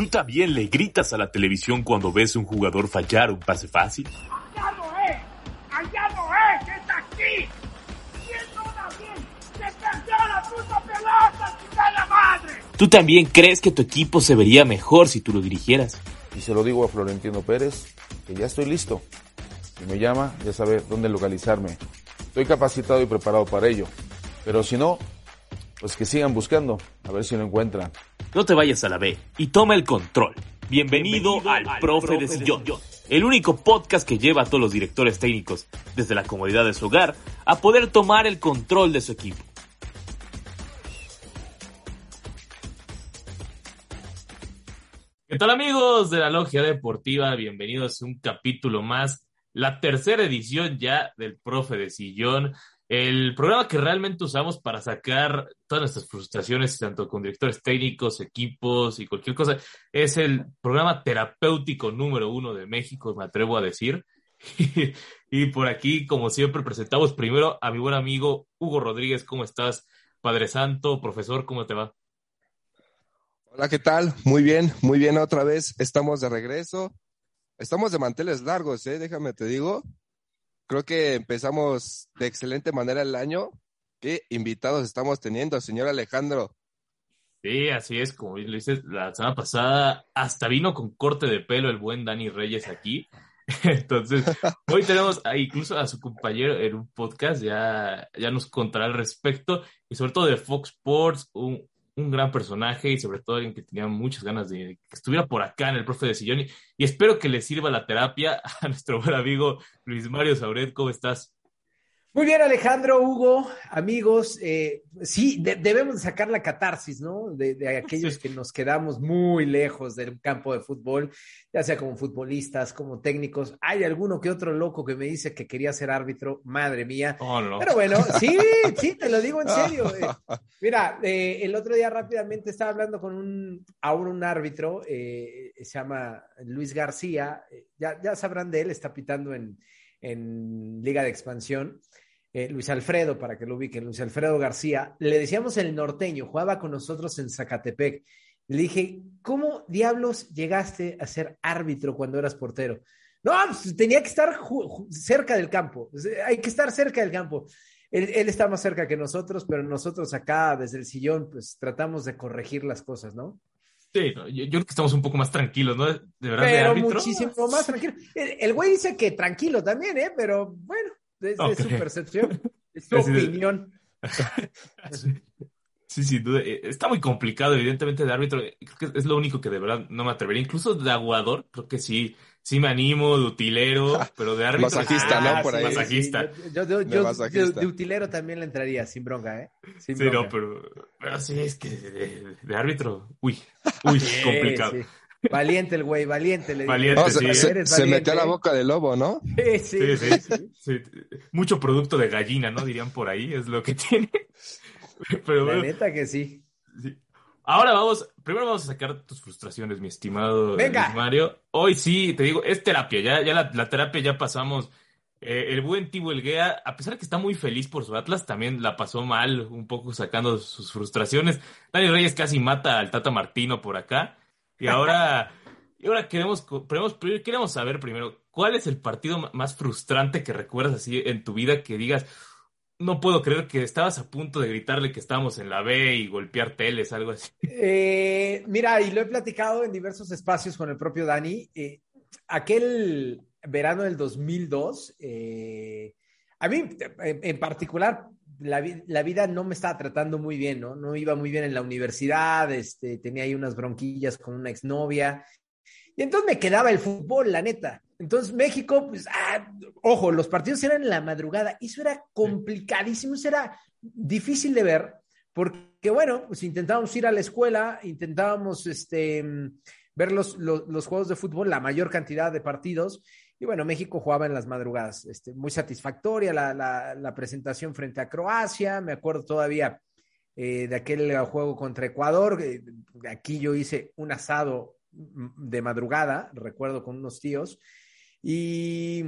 ¿Tú también le gritas a la televisión cuando ves un jugador fallar un pase fácil? ¡Allá no es! ¡Allá no es! ¡Es aquí! ¡Se perdió la puta pelota, la madre! ¿Tú también crees que tu equipo se vería mejor si tú lo dirigieras? Y se lo digo a Florentino Pérez, que ya estoy listo. Si me llama, ya sabe dónde localizarme. Estoy capacitado y preparado para ello. Pero si no, pues que sigan buscando, a ver si lo encuentran. No te vayas a la B y toma el control. Bienvenido, al, Profe, de Sillón, el único podcast que lleva a todos los directores técnicos, desde la comodidad de su hogar, a poder tomar el control de su equipo. ¿Qué tal amigos de la Logia Deportiva? Bienvenidos a un capítulo más, la tercera edición ya del Profe de Sillón. El programa que realmente usamos para sacar todas nuestras frustraciones, tanto con directores técnicos, equipos y cualquier cosa, es el programa terapéutico número uno de México, me atrevo a decir. y por aquí, como siempre, presentamos primero a mi buen amigo Hugo Rodríguez. ¿Cómo estás, Padre Santo? Profesor, ¿cómo te va? Hola, ¿qué tal? Muy bien, muy bien otra vez. Estamos de regreso. Estamos de manteles largos, ¿eh? Déjame te digo. Creo que empezamos de excelente manera el año. ¿Qué invitados estamos teniendo, señor Alejandro? Sí, así es, como lo dices, la semana pasada hasta vino con corte de pelo el buen Dani Reyes aquí. Entonces, hoy tenemos incluso a su compañero en un podcast, ya, ya nos contará al respecto, y sobre todo de Fox Sports, un, un gran personaje y sobre todo alguien que tenía muchas ganas de que estuviera por acá en el profe de Sillón. Y, y espero que le sirva la terapia a nuestro buen amigo Luis Mario Sauret. ¿Cómo estás? Muy bien, Alejandro, Hugo, amigos. Eh, sí, de, debemos sacar la catarsis, ¿no? De, de aquellos que nos quedamos muy lejos del campo de fútbol, ya sea como futbolistas, como técnicos. Hay alguno que otro loco que me dice que quería ser árbitro, madre mía. Oh, no. Pero bueno, sí, sí, te lo digo en serio. Eh, mira, eh, el otro día rápidamente estaba hablando con un, ahora un árbitro, eh, se llama Luis García, ya, ya sabrán de él, está pitando en, en Liga de Expansión. Eh, Luis Alfredo, para que lo ubiquen, Luis Alfredo García, le decíamos el norteño, jugaba con nosotros en Zacatepec. Le dije, ¿cómo diablos llegaste a ser árbitro cuando eras portero? No, pues, tenía que estar cerca del campo, hay que estar cerca del campo. Él, él, está más cerca que nosotros, pero nosotros acá desde el sillón, pues tratamos de corregir las cosas, ¿no? Sí, yo, yo, creo que estamos un poco más tranquilos, ¿no? De verdad, pero de muchísimo más tranquilo. El, el, güey dice que tranquilo también, ¿eh? Pero bueno, es, okay. es su percepción, es su opinión. Sí, sin duda. Está muy complicado, evidentemente, de árbitro. Creo que es lo único que de verdad no me atrevería. Incluso de aguador, creo que sí, sí me animo, de utilero, pero de árbitro. Masajista, ah, ¿no? Por ahí. Masajista. Sí, yo, yo, yo de, de, utilero también le entraría, sin bronca, ¿eh? Sin sí, bronca. no, pero, pero sí, es que de, de árbitro, uy, uy, sí, complicado. Valiente el güey, valiente. Le valiente, no, sí. se, se, metió a la boca del lobo, ¿no? Sí sí, sí, sí, sí, Mucho producto de gallina, ¿no? Dirían por ahí, es lo que tiene. Pero, la neta que sí. sí. Ahora vamos, primero vamos a sacar tus frustraciones, mi estimado Venga. Mario. Hoy sí, te digo, es terapia, ya, ya la, la terapia ya pasamos. Eh, el buen Tibo Elguea, a pesar de que está muy feliz por su Atlas, también la pasó mal, un poco sacando sus frustraciones. Dani Reyes casi mata al Tata Martino por acá. Y ahora, y ahora queremos, queremos, queremos saber primero, ¿cuál es el partido más frustrante que recuerdas así en tu vida que digas, no puedo creer que estabas a punto de gritarle que estábamos en la B y golpear teles, algo así. Eh, mira, y lo he platicado en diversos espacios con el propio Dani. Eh, aquel verano del 2002, eh, a mí en, particular, la, la, vida no me estaba tratando muy bien, ¿no? No iba muy bien en la universidad, este, tenía ahí unas bronquillas con una exnovia. Y entonces me quedaba el fútbol, la neta. Entonces México, pues, ah, ojo, los partidos eran en la madrugada. Y eso era complicadísimo, eso era difícil de ver, porque bueno, pues intentábamos ir a la escuela, intentábamos, este, ver los, los, los, juegos de fútbol, la mayor cantidad de partidos. Y bueno, México jugaba en las madrugadas. Este, muy satisfactoria la, la, la presentación frente a Croacia. Me acuerdo todavía eh, de aquel juego contra Ecuador. Eh, aquí yo hice un asado de madrugada, recuerdo con unos tíos. Y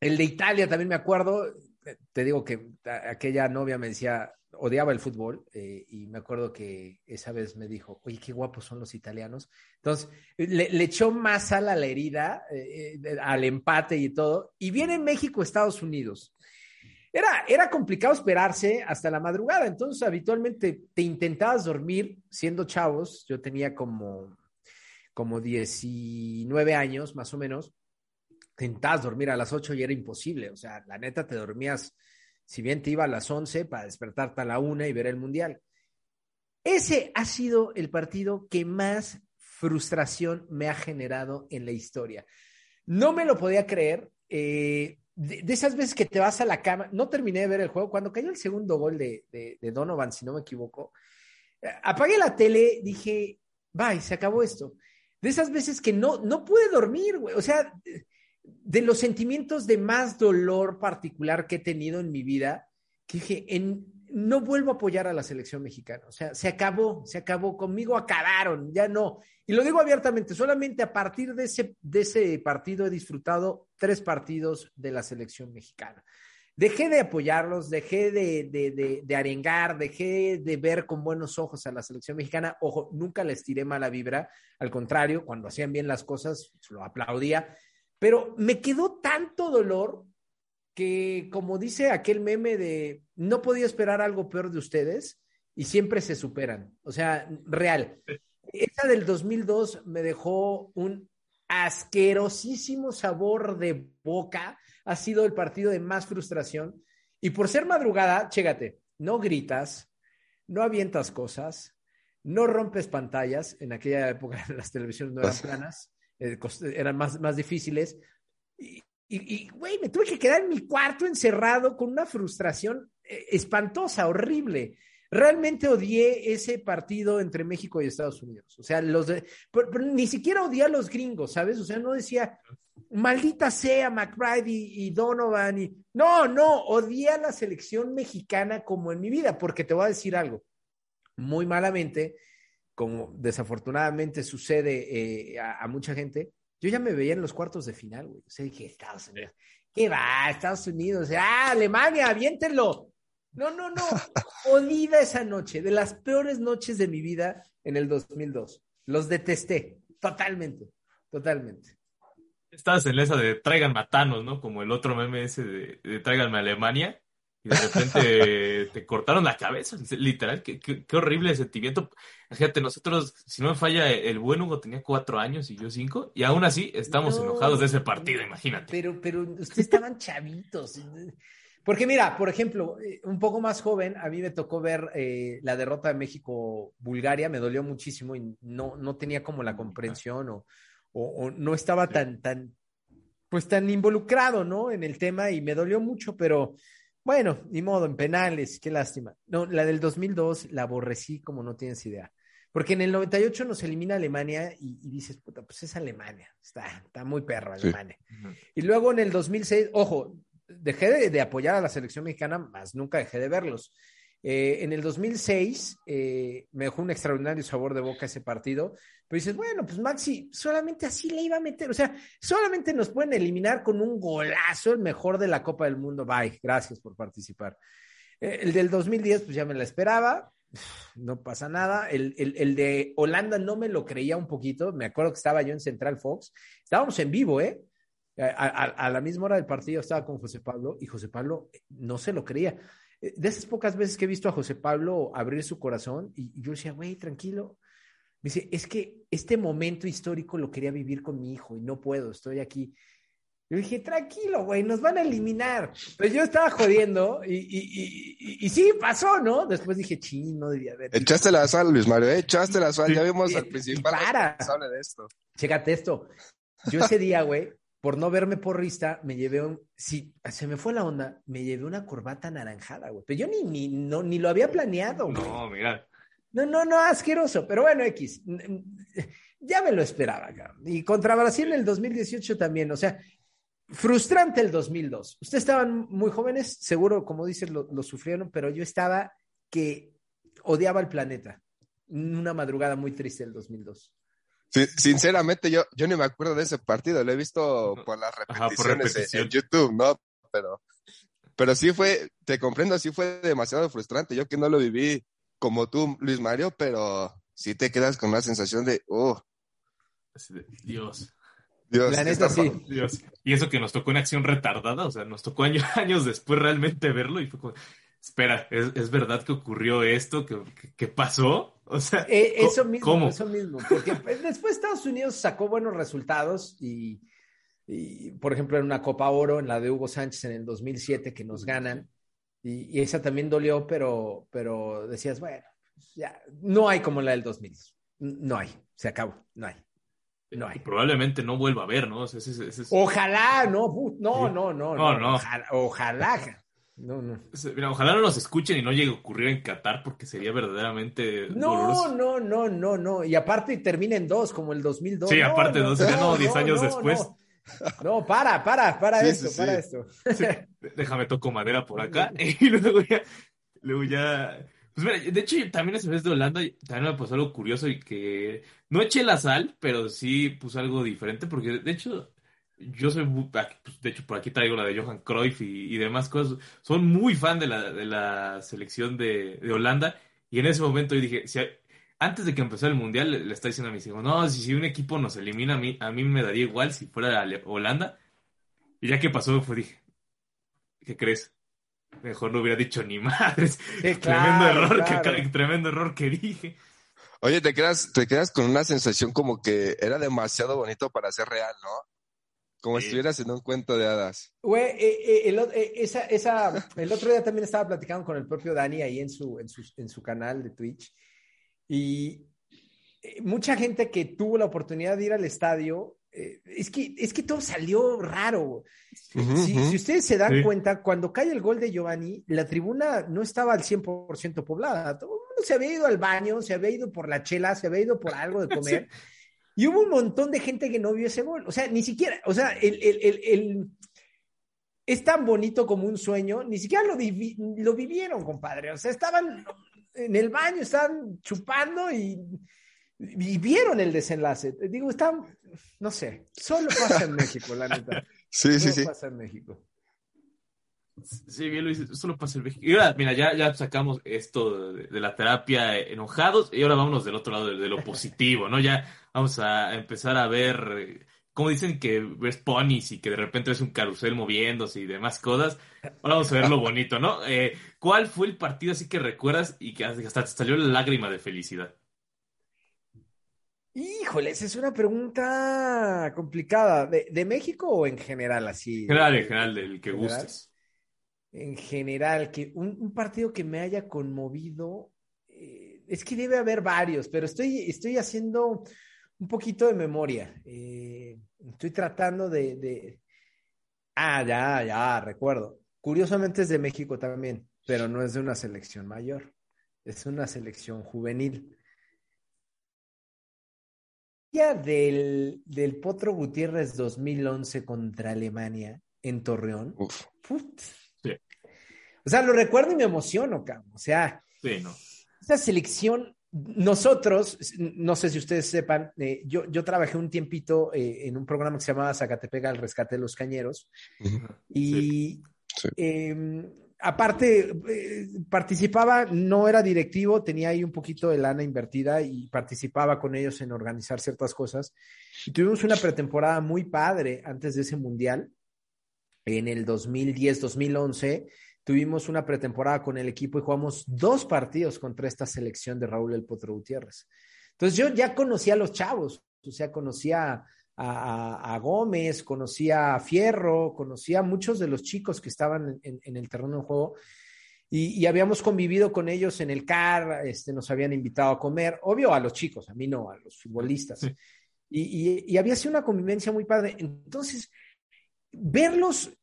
el de Italia también me acuerdo. Te digo que aquella novia me decía, odiaba el fútbol eh, y me acuerdo que esa vez me dijo, oye, qué guapos son los italianos. Entonces, le, echó más sal a la herida, eh, eh, al empate y todo. Y viene México, Estados Unidos. Era, era complicado esperarse hasta la madrugada, entonces habitualmente te intentabas dormir siendo chavos, yo tenía como, como 19 años más o menos, intentabas dormir a las 8 y era imposible, o sea, la neta te dormías si bien te iba a las 11 para despertarte a la una y ver el Mundial. Ese ha sido el partido que más frustración me ha generado en la historia. No me lo podía creer. Eh, de, esas veces que te vas a la cama, no terminé de ver el juego. Cuando cayó el segundo gol de, de, de Donovan, si no me equivoco, eh, apagué la tele, dije, bye, se acabó esto. De esas veces que no, no pude dormir, güey. O sea, de los sentimientos de más dolor particular que he tenido en mi vida, que dije, en, no vuelvo a apoyar a la selección mexicana. O sea, se acabó, se acabó, conmigo acabaron, ya no. Y lo digo abiertamente, solamente a partir de ese, de ese partido he disfrutado tres partidos de la selección mexicana. Dejé de apoyarlos, dejé de, de, de, de, arengar, dejé de ver con buenos ojos a la selección mexicana. Ojo, nunca les tiré mala vibra, al contrario, cuando hacían bien las cosas, lo aplaudía pero me quedó tanto dolor que, como dice aquel meme de no podía esperar algo peor de ustedes y siempre se superan. O sea, real. Esa del 2002 me dejó un asquerosísimo sabor de boca. Ha sido el partido de más frustración. Y por ser madrugada, chécate, no gritas, no avientas cosas, no rompes pantallas. En aquella época las televisiones no eran planas. Eh, eran más, más difíciles. Y, y, güey, me tuve que quedar en mi cuarto encerrado con una frustración eh, espantosa, horrible. Realmente odié ese partido entre México y Estados Unidos. O sea, los de, pero, pero ni siquiera odié a los gringos, ¿sabes? O sea, no decía, maldita sea McBride y, y, Donovan. Y... No, no, odié a la selección mexicana como en mi vida, porque te voy a decir algo. Muy malamente, como desafortunadamente sucede eh, a, a, mucha gente, yo ya me veía en los cuartos de final, güey. O sea, dije, Estados Unidos, ¿qué va? Estados Unidos, ah, Alemania, aviéntenlo. No, no, no. Jodida esa noche, de las peores noches de mi vida en el 2002. Los detesté, totalmente, totalmente. Estabas en esa de traigan matanos, ¿no? Como el otro meme ese de, de tráiganme a Alemania y de repente te cortaron la cabeza, literal, qué, qué, qué, horrible sentimiento. Fíjate, nosotros, si no me falla, el buen Hugo tenía cuatro años y yo cinco, y aún así estamos no, enojados de ese partido, imagínate. Pero, pero ustedes estaban chavitos. Porque mira, por ejemplo, un poco más joven, a mí me tocó ver eh, la derrota de México-Bulgaria, me dolió muchísimo y no, no tenía como la comprensión o, o, o no estaba tan, tan, pues tan involucrado, ¿no? En el tema y me dolió mucho, pero bueno, ni modo, en penales, qué lástima. No, la del 2002 la aborrecí como no tienes idea. Porque en el 98 nos elimina Alemania y, y dices, puta, pues es Alemania. Está, está muy perro Alemania. Sí. Y luego en el 2006, ojo, dejé de, de, apoyar a la selección mexicana, más nunca dejé de verlos. Eh, en el 2006 eh, me dejó un extraordinario sabor de boca ese partido, pero dices, bueno, pues Maxi, solamente así le iba a meter, o sea, solamente nos pueden eliminar con un golazo, el mejor de la Copa del Mundo. Bye, gracias por participar. Eh, el del 2010, pues ya me la esperaba, no pasa nada. El, el, el, de Holanda no me lo creía un poquito, me acuerdo que estaba yo en Central Fox, estábamos en vivo, ¿eh? A, a, a la misma hora del partido estaba con José Pablo y José Pablo no se lo creía de esas pocas veces que he visto a José Pablo abrir su corazón y, yo decía, güey, tranquilo. Me dice, es que este momento histórico lo quería vivir con mi hijo y no puedo, estoy aquí. Yo dije, tranquilo, güey, nos van a eliminar. Pero yo estaba jodiendo y, y, y, y, sí, pasó, ¿no? Después dije, ching, no debía haber. Echaste la sal, Luis Mario, ¿eh? echaste la sal. Ya vimos al principal para. de esto. Chécate esto. Yo ese día, güey, por no verme porrista, me llevé un, sí, se me fue la onda, me llevé una corbata anaranjada, güey. Pero yo ni, ni, no, ni lo había planeado, güey. No, mira. No, no, no, asqueroso. Pero bueno, X. Ya me lo esperaba, Y contra Brasil en el 2018 también. O sea, frustrante el 2002. Ustedes estaban muy jóvenes, seguro, como dices, lo, lo sufrieron, pero yo estaba que odiaba el planeta. Una madrugada muy triste el 2002. sinceramente, yo, yo ni me acuerdo de ese partido. Lo he visto por las repeticiones en, YouTube, ¿no? Pero, pero sí fue, te comprendo, sí fue demasiado frustrante. Yo que no lo viví como tú, Luis Mario, pero sí te quedas con una sensación de, oh. Dios. Dios, La neta, sí. Dios. Y eso que nos tocó en acción retardada, o sea, nos tocó años, años después realmente verlo y fue como, espera, ¿es, verdad que ocurrió esto? ¿Qué, pasó? O sea, eh, eso mismo, eso mismo, porque después Estados Unidos sacó buenos resultados y, por ejemplo, en una Copa Oro, en la de Hugo Sánchez en el 2007, que nos ganan, y, esa también dolió, pero, pero decías, bueno, ya, no hay como la del 2000, no hay, se acabó, no hay. No hay. Probablemente no vuelva a ver, ¿no? Ojalá, no, no, no, no, no, no. Ojalá, ojalá, no, no. Mira, ojalá no nos escuchen y no llegue a ocurrir en Qatar porque sería verdaderamente No, no, no, no, no. Y aparte termina en dos, como el 2002. Sí, aparte dos, no, 10 años después. No, para, para, para esto, para esto. Déjame toco madera por acá y luego ya, luego ya... Pues mira, de hecho, también esa vez de Holanda también me pasó algo curioso y que no eché la sal, pero sí puse algo diferente porque de hecho yo soy, pues, de hecho, por aquí traigo la de Johan Cruyff y, demás cosas. Son muy fan de la, de la selección de, Holanda. Y en ese momento yo dije, si, antes de que empezara el mundial, le, está diciendo a mis hijos, no, si, si, un equipo nos elimina, a mí, a mí me daría igual si fuera Holanda. Y ya que pasó, fue dije, ¿qué crees? Mejor no hubiera dicho ni madres. tremendo error, que, tremendo error que dije. Oye, te quedas, te quedas con una sensación como que era demasiado bonito para ser real, ¿no? Como si estuvieras en un cuento de hadas. Güey, eh, eh, el, eh, esa, esa, el otro día también estaba platicando con el propio Dani ahí en su, en su, en su canal de Twitch. Y mucha gente que tuvo la oportunidad de ir al estadio, es, que, es que todo salió raro. si, ustedes se dan cuenta, cuando cae el gol de Giovanni, la tribuna no estaba al 100% poblada. Todo el mundo se había ido al baño, se había ido por la chela, se había ido por algo de comer. Y hubo un montón de gente que no vio ese gol. O sea, ni siquiera, o sea, el, el, el, es tan bonito como un sueño, ni siquiera lo, lo vivieron, compadre. O sea, estaban en el baño, estaban chupando y, vieron el desenlace. Digo, están, no sé, solo pasa en México, la neta. Sí, sí, sí. pasa en México. Sí, bien Luis, eso lo pasa en México. Y ahora, mira, ya, ya sacamos esto de, la terapia enojados y ahora vámonos del otro lado, de, lo positivo, ¿no? Ya vamos a empezar a ver, como dicen que ves ponis y que de repente ves un carrusel moviéndose y demás cosas. Ahora vamos a ver lo bonito, ¿no? Eh, ¿Cuál fue el partido así que recuerdas y que hasta te salió la lágrima de felicidad? Híjole, esa es una pregunta complicada. ¿De, México o en general así? General, en general, del que gustes en general, que un, partido que me haya conmovido, eh, es que debe haber varios, pero estoy, estoy haciendo un poquito de memoria. Eh, estoy tratando de, Ah, ya, ya, recuerdo. Curiosamente es de México también, pero no es de una selección mayor, es una selección juvenil. Ya del, del Potro Gutiérrez 2011 contra Alemania en Torreón. Uf. O sea, lo recuerdo y me emociono, cabrón. O sea, esa selección, nosotros, no sé si ustedes sepan, eh, yo, yo trabajé un tiempito eh, en un programa que se llamaba Zacatepega, el rescate de los cañeros. Y em, aparte, eh, participaba, no era directivo, tenía ahí un poquito de lana invertida y participaba con ellos en organizar ciertas cosas. Y tuvimos una pretemporada muy padre antes de ese mundial, en el 2010-2011 tuvimos una pretemporada con el equipo y jugamos dos partidos contra esta selección de Raúl El Potro Gutiérrez. Entonces yo ya conocía a los chavos, o sea, conocía a, Gómez, conocía a Fierro, conocía a muchos de los chicos que estaban en, el terreno de juego y, habíamos convivido con ellos en el CAR, este, nos habían invitado a comer, obvio a los chicos, a mí no, a los futbolistas. Y, y había sido una convivencia muy padre. Entonces, verlos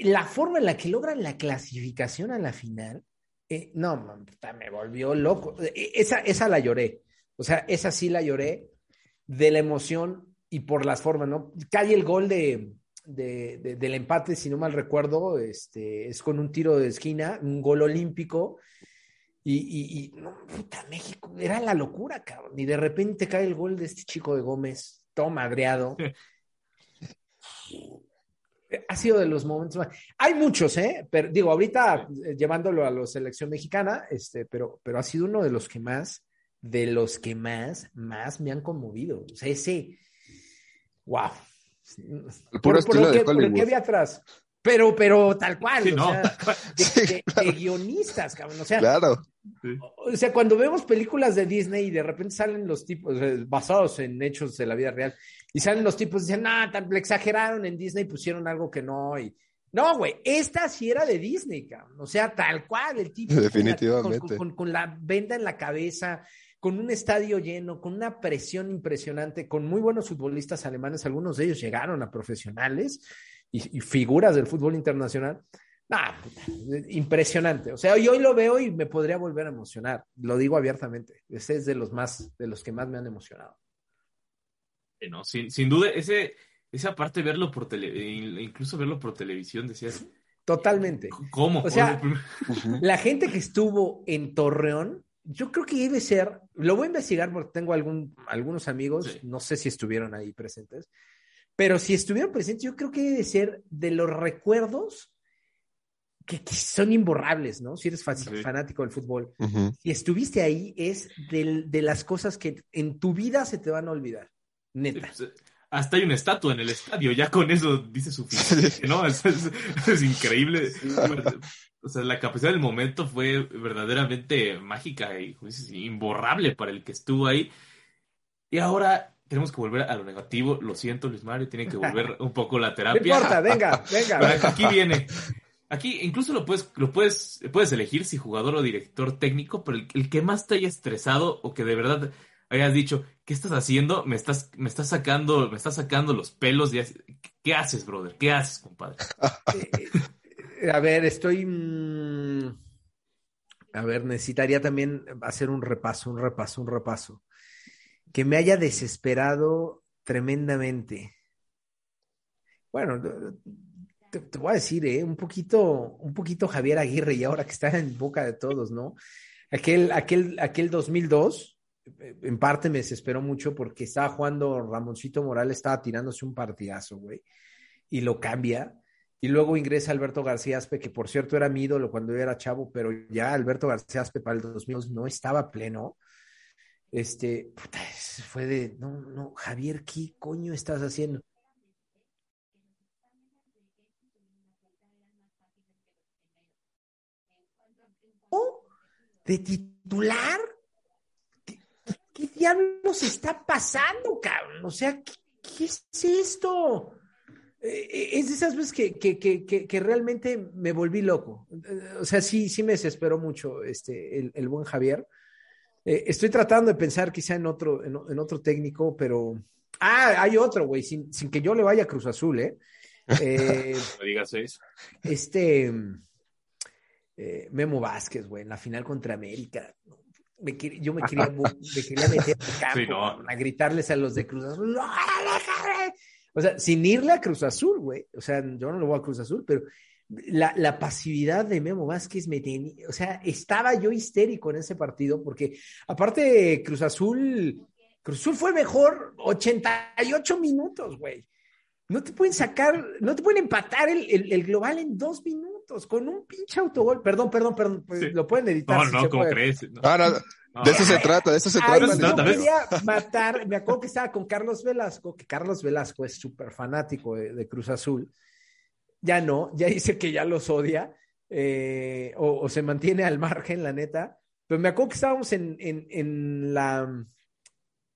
la forma en la que logran la clasificación a la final, Eh, no, me volvió loco. E, esa, esa la lloré. O sea, esa sí la lloré de la emoción y por las formas, ¿no? Cae el gol de, del empate, si no mal recuerdo, este, es con un tiro de esquina, un gol olímpico. Y, y, no, puta, México, era la locura, cabrón. Y de repente cae el gol de este chico de Gómez, todo madreado. ha sido de los momentos más. Hay muchos, ¿eh? Pero digo, ahorita eh, llevándolo a la selección mexicana, este, pero, pero ha sido uno de los que más, de los que más, más me han conmovido. O sea, ese, wow, por, lo que, había atrás. Pero, pero tal cual, o sea, de, guionistas, cabrón. O sea, claro. O sea, cuando vemos películas de Disney y de repente salen los tipos, basados en hechos de la vida real, y salen los tipos y dicen, ah, le exageraron en Disney, pusieron algo que no, y no, güey, esta sí era de Disney, cabrón. O sea, tal cual, el tipo. Definitivamente. con, la venda en la cabeza, con un estadio lleno, con una presión impresionante, con muy buenos futbolistas alemanes, algunos de ellos llegaron a profesionales y, figuras del fútbol internacional. Impresionante. O sea, yo hoy lo veo y me podría volver a emocionar. Lo digo abiertamente. Ese es de los más, de los que más me han emocionado. No, sin, sin duda, ese, esa parte verlo por tele, incluso verlo por televisión, decías. Totalmente. ¿Cómo? O sea, la gente que estuvo en Torreón yo creo que debe ser, lo voy a investigar porque tengo algún, algunos amigos, no sé si estuvieron ahí presentes, pero si estuvieron presentes, yo creo que debe ser de los recuerdos que, son imborrables, ¿no? Si eres fanático del fútbol. Si estuviste ahí, es de, las cosas que en tu vida se te van a olvidar, neta. Pues, hasta hay una estatua en el estadio, ya con eso dice suficiente, ¿no? Es, es, increíble o sea, la capacidad del momento fue verdaderamente mágica y pues, imborrable para el que estuvo ahí. Y ahora tenemos que volver a lo negativo. Lo siento, Luis Mario, tiene que volver un poco la terapia. No importa, venga, venga. Aquí viene. Aquí incluso lo puedes, lo puedes, puedes elegir si jugador o director técnico, pero el, que más te haya estresado o que de verdad hayas dicho, ¿qué estás haciendo? Me estás, me estás sacando, me estás sacando los pelos. ¿Qué haces, brother? ¿Qué haces, compadre? Eh, a ver, estoy. Mm, a ver, necesitaría también hacer un repaso, un repaso, un repaso. Que me haya desesperado tremendamente. Bueno, te, voy a decir, ¿eh? un poquito, un poquito Javier Aguirre, y ahora que está en boca de todos, ¿no? Aquel, aquel, aquel 2002, en parte me desesperó mucho porque estaba jugando Ramoncito Morales, estaba tirándose un partidazo, güey, y lo cambia y luego ingresa Alberto García Aspe, que por cierto era mi ídolo cuando yo era chavo, pero ya Alberto García Aspe para el 2000 no estaba pleno. Este, puta, fue de, no, no, Javier, ¿qué coño estás haciendo? ¿Oh? ¿De titular? ¿Qué, qué diablos está pasando, cabrón? O sea, ¿qué, qué es esto? Eh, es de esas veces que, que, que, que, realmente me volví loco. O sea, sí, sí me desesperó mucho este, el, el buen Javier. Eh, estoy tratando de pensar quizá en otro, en, otro técnico, pero... Ah, hay otro, güey, sin, sin, que yo le vaya a Cruz Azul, ¿eh? eh no digas eso. Este... Memo Vázquez, güey, en la final contra América. yo me quería, me quería meter al campo a gritarles a los de Cruz Azul. ¡No, o sea, sin irle a Cruz Azul, güey. O sea, yo no lo voy a Cruz Azul, pero la, pasividad de Memo Vázquez me tenía, o sea, estaba yo histérico en ese partido porque aparte Cruz Azul, Cruz Azul fue mejor 88 minutos, güey. No te pueden sacar, no te pueden empatar el, global en dos minutos con un pinche autogol. Perdón, perdón, perdón, pues, lo pueden editar. No, no, ¿cómo crees? No. De eso se trata, de eso se trata. yo quería matar, me acuerdo que estaba con Carlos Velasco, que Carlos Velasco es súper fanático de, Cruz Azul. Ya no, ya dice que ya los odia eh, o, se mantiene al margen, la neta. Pero me acuerdo que estábamos en, en, la,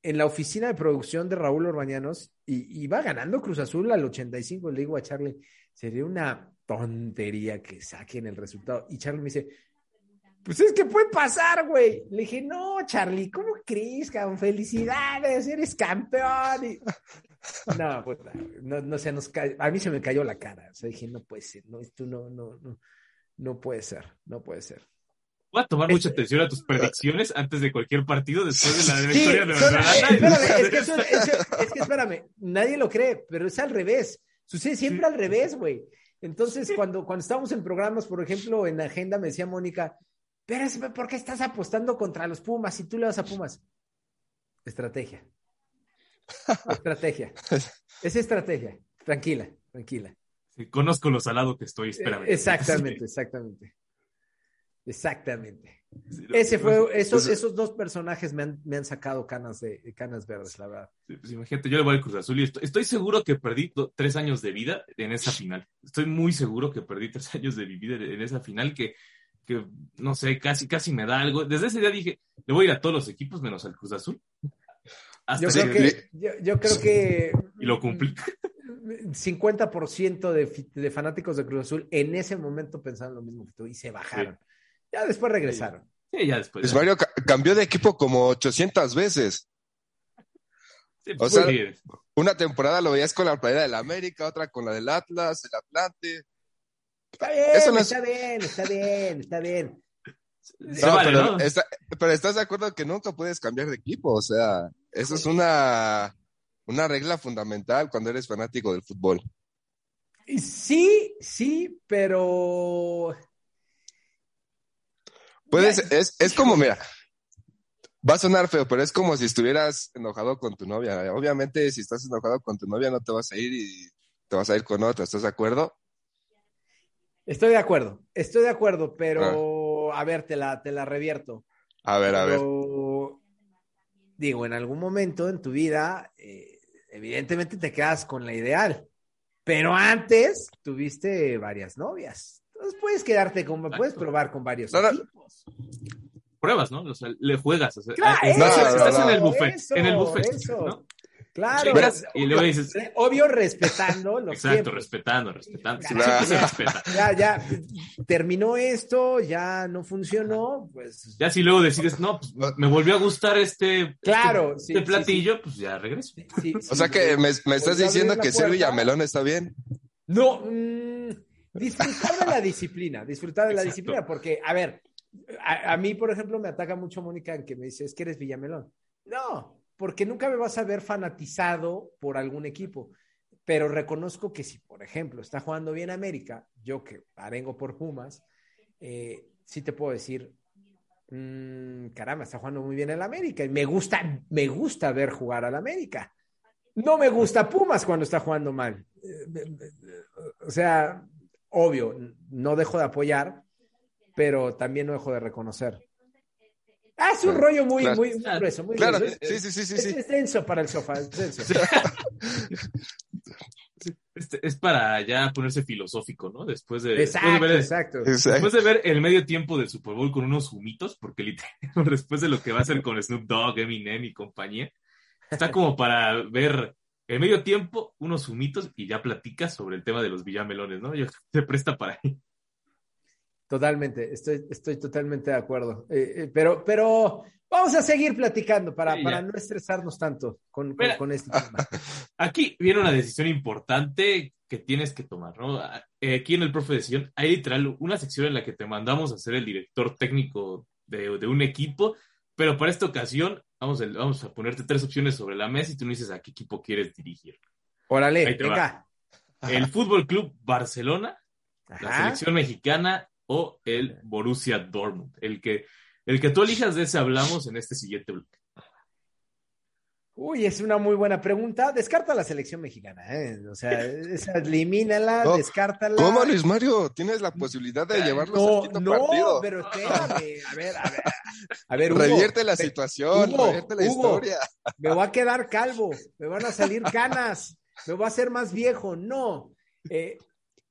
en la oficina de producción de Raúl Orbañanos y, iba ganando Cruz Azul al 85. Le digo a Charlie, sería una tontería que saquen el resultado. Y Charlie me dice, pues es que puede pasar, güey. Le dije, no, Charlie, ¿cómo crees, cabrón? Felicidades, eres campeón. No, pues, no, no se nos a mí se me cayó la cara. O sea, dije, no puede ser, no, esto no, no, no, no puede ser, no puede ser. Voy a tomar mucha atención a tus predicciones antes de cualquier partido después de la Sí, victoria de son- espérame, es que, eso- eso- es que espérame, nadie lo cree, pero es al revés. Sucede siempre al revés, güey. Entonces, cuando, cuando estábamos en programas, por ejemplo, en agenda, me decía Mónica, pero es- ¿por qué estás apostando contra los Pumas si tú le vas a Pumas? Estrategia. Estrategia. Es estrategia. Tranquila, tranquila. Sí, conozco lo salado que estoy, espérame. Exactamente, exactamente. Exactamente. Sí, no, Ese fue, esos, Pues- esos dos personajes me han, me han sacado canas de, canas verdes, la verdad. Pues imagínate, yo le voy al Cruz Azul y estoy, estoy seguro que perdí do- tres años de vida en esa final. Estoy muy seguro que perdí tres años de mi vida en esa final que, que no sé, casi, casi me da algo. Desde ese día dije, le voy a ir a todos los equipos menos al Cruz Azul. Hasta Yo creo que, yo, yo creo que Y lo cumplí. 50% de, de fanáticos de Cruz Azul en ese momento pensaban lo mismo que tú y se bajaron. Ya después regresaron. Sí, ya después. Pues. Mario ca- cambió de equipo como 800 veces. Sí, o pues, sea. Una temporada lo veías con la playera del América, otra con la del Atlas, el Atlante. Está bien, Eso no es- está bien, está bien, está bien. Se No, vale, pero, ¿no? está- pero estás de acuerdo que nunca puedes cambiar de equipo. O sea, eso es una, una regla fundamental cuando eres fanático del fútbol. Sí, sí, pero Puedes, es, es como, mira, va a sonar feo, pero es como si estuvieras enojado con tu novia. Obviamente, si estás enojado con tu novia, no te vas a ir y te vas a ir con otra. ¿Estás de acuerdo? estoy de acuerdo, estoy de acuerdo, pero a ver, te la, te la revierto. A ver, a ver. Digo, en algún momento en tu vida, eh, evidentemente te quedas con la ideal, pero antes tuviste varias novias. Entonces puedes quedarte con, Exacto. puedes probar con varios No, no. equipos. Pruebas, ¿no? O sea, le juegas. o sea, Claro, estás, eso, estás en el eso, buffet. en el buffet. eso. ¿no? Claro. Y luego dices- Obvio, respetando los Exacto, tiempos. respetando, respetando. Claro. Respeta. Ya, ya, terminó esto, ya no funcionó, pues. Ya si luego decides, no, pues me volvió a gustar este, Claro, este, sí, este sí, platillo, pues ya regreso. sí, sí, O sea que me, me estás diciendo que ser puerta. Villamelón está bien. No, mm, disfrutar de la disciplina, disfrutar de la disciplina, porque, a ver, a, a mí, por ejemplo, me ataca mucho Mónica en que me dice, es que eres Villamelón. No, porque nunca me vas a ver fanatizado por algún equipo. Pero reconozco que si, por ejemplo, está jugando bien América, yo que arengo por Pumas, eh, sí te puedo decir, mm, caramba, está jugando muy bien el América y me gusta, me gusta ver jugar al América. No me gusta Pumas cuando está jugando mal. Eh, O sea, obvio, no dejo de apoyar, pero también no dejo de reconocer. Ah, es un Claro, rollo muy, claro. muy, muy grueso, muy Claro, grueso. sí, sí, sí, sí. Es, sí. es denso para el sofá, es denso. Este, es para ya ponerse filosófico, ¿no? Después de, después de Exacto, ver, exacto. Exacto. después de ver el medio tiempo del Super Bowl con unos humitos, porque literal, después de lo que va a hacer con Snoop Dogg, Eminem y compañía, está como para ver el medio tiempo, unos humitos y ya platicas sobre el tema de los villamelones, ¿no? Yo, se presta para ahí. Totalmente, estoy, estoy totalmente de acuerdo. Eh, eh, pero, pero vamos a seguir platicando para, Sí, para no estresarnos tanto con, con- Mira. con este tema. Aquí viene una decisión importante que tienes que tomar, ¿no? Eh, Aquí en el Profe Decisión hay literal una sección en la que te mandamos a ser el director técnico de, de un equipo, pero para esta ocasión vamos a, vamos a ponerte tres opciones sobre la mesa y tú nos dices a qué equipo quieres dirigir. Órale. El Fútbol Club Barcelona, la selección mexicana o el Borussia Dortmund. El que, el que tú elijas de ese hablamos en este siguiente bloque. Uy, es una muy buena pregunta. Descarta la selección mexicana, ¿eh? O sea, esa elimínala, No, descártala. ¿Cómo, Luis Mario? Tienes la posibilidad de llevarlos al No, quinto no, partido. pero espérame. A ver, a ver. A ver, Hugo, Revierte la situación, Hugo, revierte la Hugo. historia. me voy a quedar calvo, me van a salir canas, me voy a hacer más viejo. No. Eh,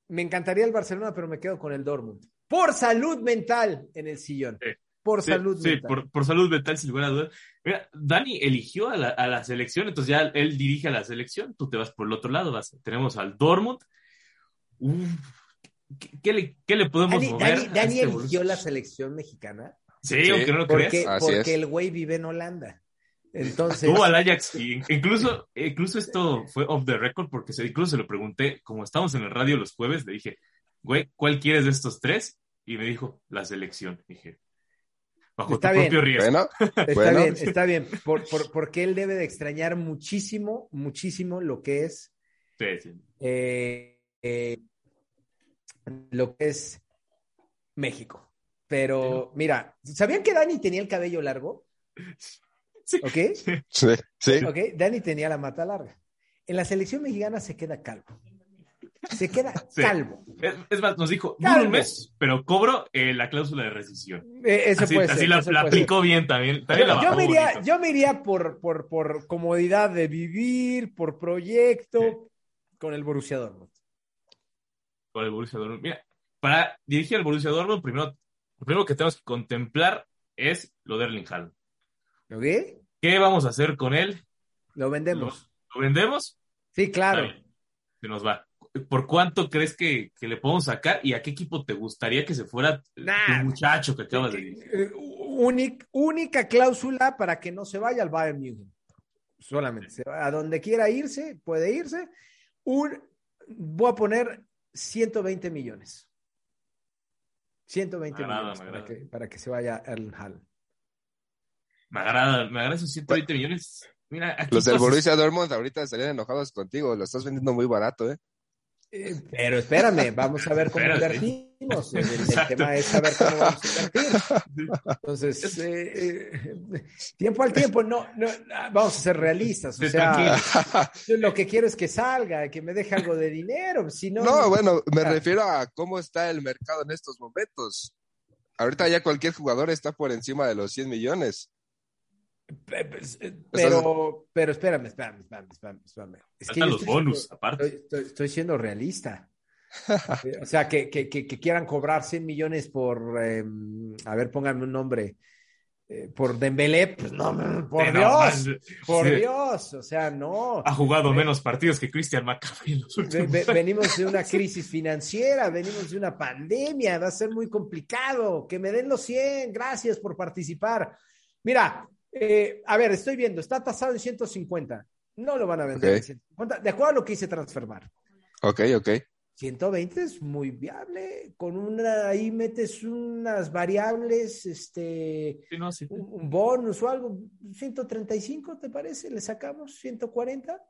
me encantaría el Barcelona, pero me quedo con el Dortmund. Por salud mental en el sillón. Sí. Por Sí, salud sí, mental. por, por salud mental, sin lugar a dudas. Mira, Dani eligió a la, a la selección, entonces ya él dirige a la selección, tú te vas por el otro lado, vas, tenemos al Dortmund. Uf, ¿qué, qué le, qué le podemos Dani, mover? Dani- este eligió la selección mexicana Sí, Sí, aunque no lo porque, creas. Así porque es. el güey vive en Holanda. Entonces, Tuvo al Ajax y incluso, incluso esto fue off the record porque se, incluso se lo pregunté, como estamos en el radio los jueves, le dije, güey, ¿cuál quieres de estos tres? Y me dijo, la selección. Dije, bajo Está tu bien. propio riesgo. Bueno, Está Bueno. bien, está bien. Por- por- porque él debe de extrañar muchísimo, muchísimo lo que es Sí, sí. eh, eh, lo que es México. Pero mira, ¿sabían que Dani tenía el cabello largo? Sí. ¿Ok? sí, sí. Ok, Dani tenía la mata larga. En la selección mexicana se queda calvo. Se queda Sí. calvo. Es, es más, nos dijo, dura un mes, pero cobro eh, la cláusula de rescisión. Eh, eso así puede así ser, la, eso la puede ser. aplicó bien también. también la yo, bajó me iría, yo me iría por, por, por comodidad de vivir, por proyecto, con el Borussia Dortmund. Con el Borussia Dortmund. Mira, para dirigir al Borussia Dortmund, primero, lo primero que tenemos que contemplar es lo de Erling Haaland. ¿Ok? ¿Qué vamos a hacer con él? Lo vendemos. ¿Lo vendemos? Sí, claro. Se nos va. ¿Por cuánto crees que, que le podemos sacar y a qué equipo te gustaría que se fuera Nah. tu muchacho que acabas de decir? Eh, únic- única cláusula para que no se vaya al Bayern Múnich. Solamente. Se va- A donde quiera irse, puede irse. Un, voy a poner 120 millones. 120 Me agrada, millones para que, para que se vaya Erling Haaland. Me agrada, me agrada esos 120 millones. Mira, aquí Los del Borussia Dortmund ahorita estarían enojados contigo. Lo estás vendiendo muy barato, ¿eh? Eh, Pero espérame, vamos a ver cómo invertimos. El, tema es saber cómo vamos a invertir. Entonces, eh, eh, tiempo al tiempo, no, no, vamos a ser realistas. O sea, yo lo que quiero es que salga, que me deje algo de dinero. Si no, No, bueno, me Ah. refiero a cómo está el mercado en estos momentos. Ahorita ya cualquier jugador está por encima de los 100 millones. Eh, Pero, pero espérame, espérame, espérame, espérame. espérame. Es los estoy bonus, siendo- aparte. Estoy, siendo realista. Eh, O sea, que, que, que, que quieran cobrar 100 millones por, eh, a ver, pónganme un nombre, eh, por Dembélé, pues no, por Dios, por sí. Dios, o sea, no. Ha jugado menos partidos que Christian McCaffrey en los Ve- últimos ve- años. venimos de una crisis financiera, venimos de una pandemia, va a ser muy complicado. Que me den los 100, gracias por participar. Mira, eh, a ver, estoy viendo, está tasado en 150. No lo van a vender en 150, de acuerdo a lo que hice Transfermar. Ok, ok. 120 es muy viable, con una, ahí metes unas variables, este, Sí, no, sí. un, un bonus o algo, 135, ¿te parece? ¿Le sacamos 140?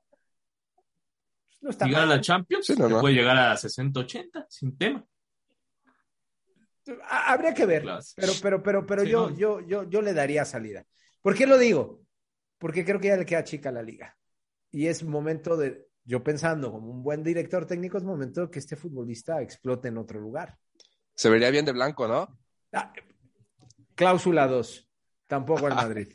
No está Llegar a la Champions, Sí, no, te no. puede llegar a 60-80, sin tema. Ha- Habría que ver, Claro. pero, pero, pero, pero Sí, yo, no. yo, yo, yo le daría salida. ¿Por qué lo digo? Porque creo que ya le queda chica a la liga. Y es momento de, yo pensando como un buen director técnico, es momento que este futbolista explote en otro lugar. Se vería bien de blanco, ¿no? Ah, cláusula 2. Tampoco al Madrid.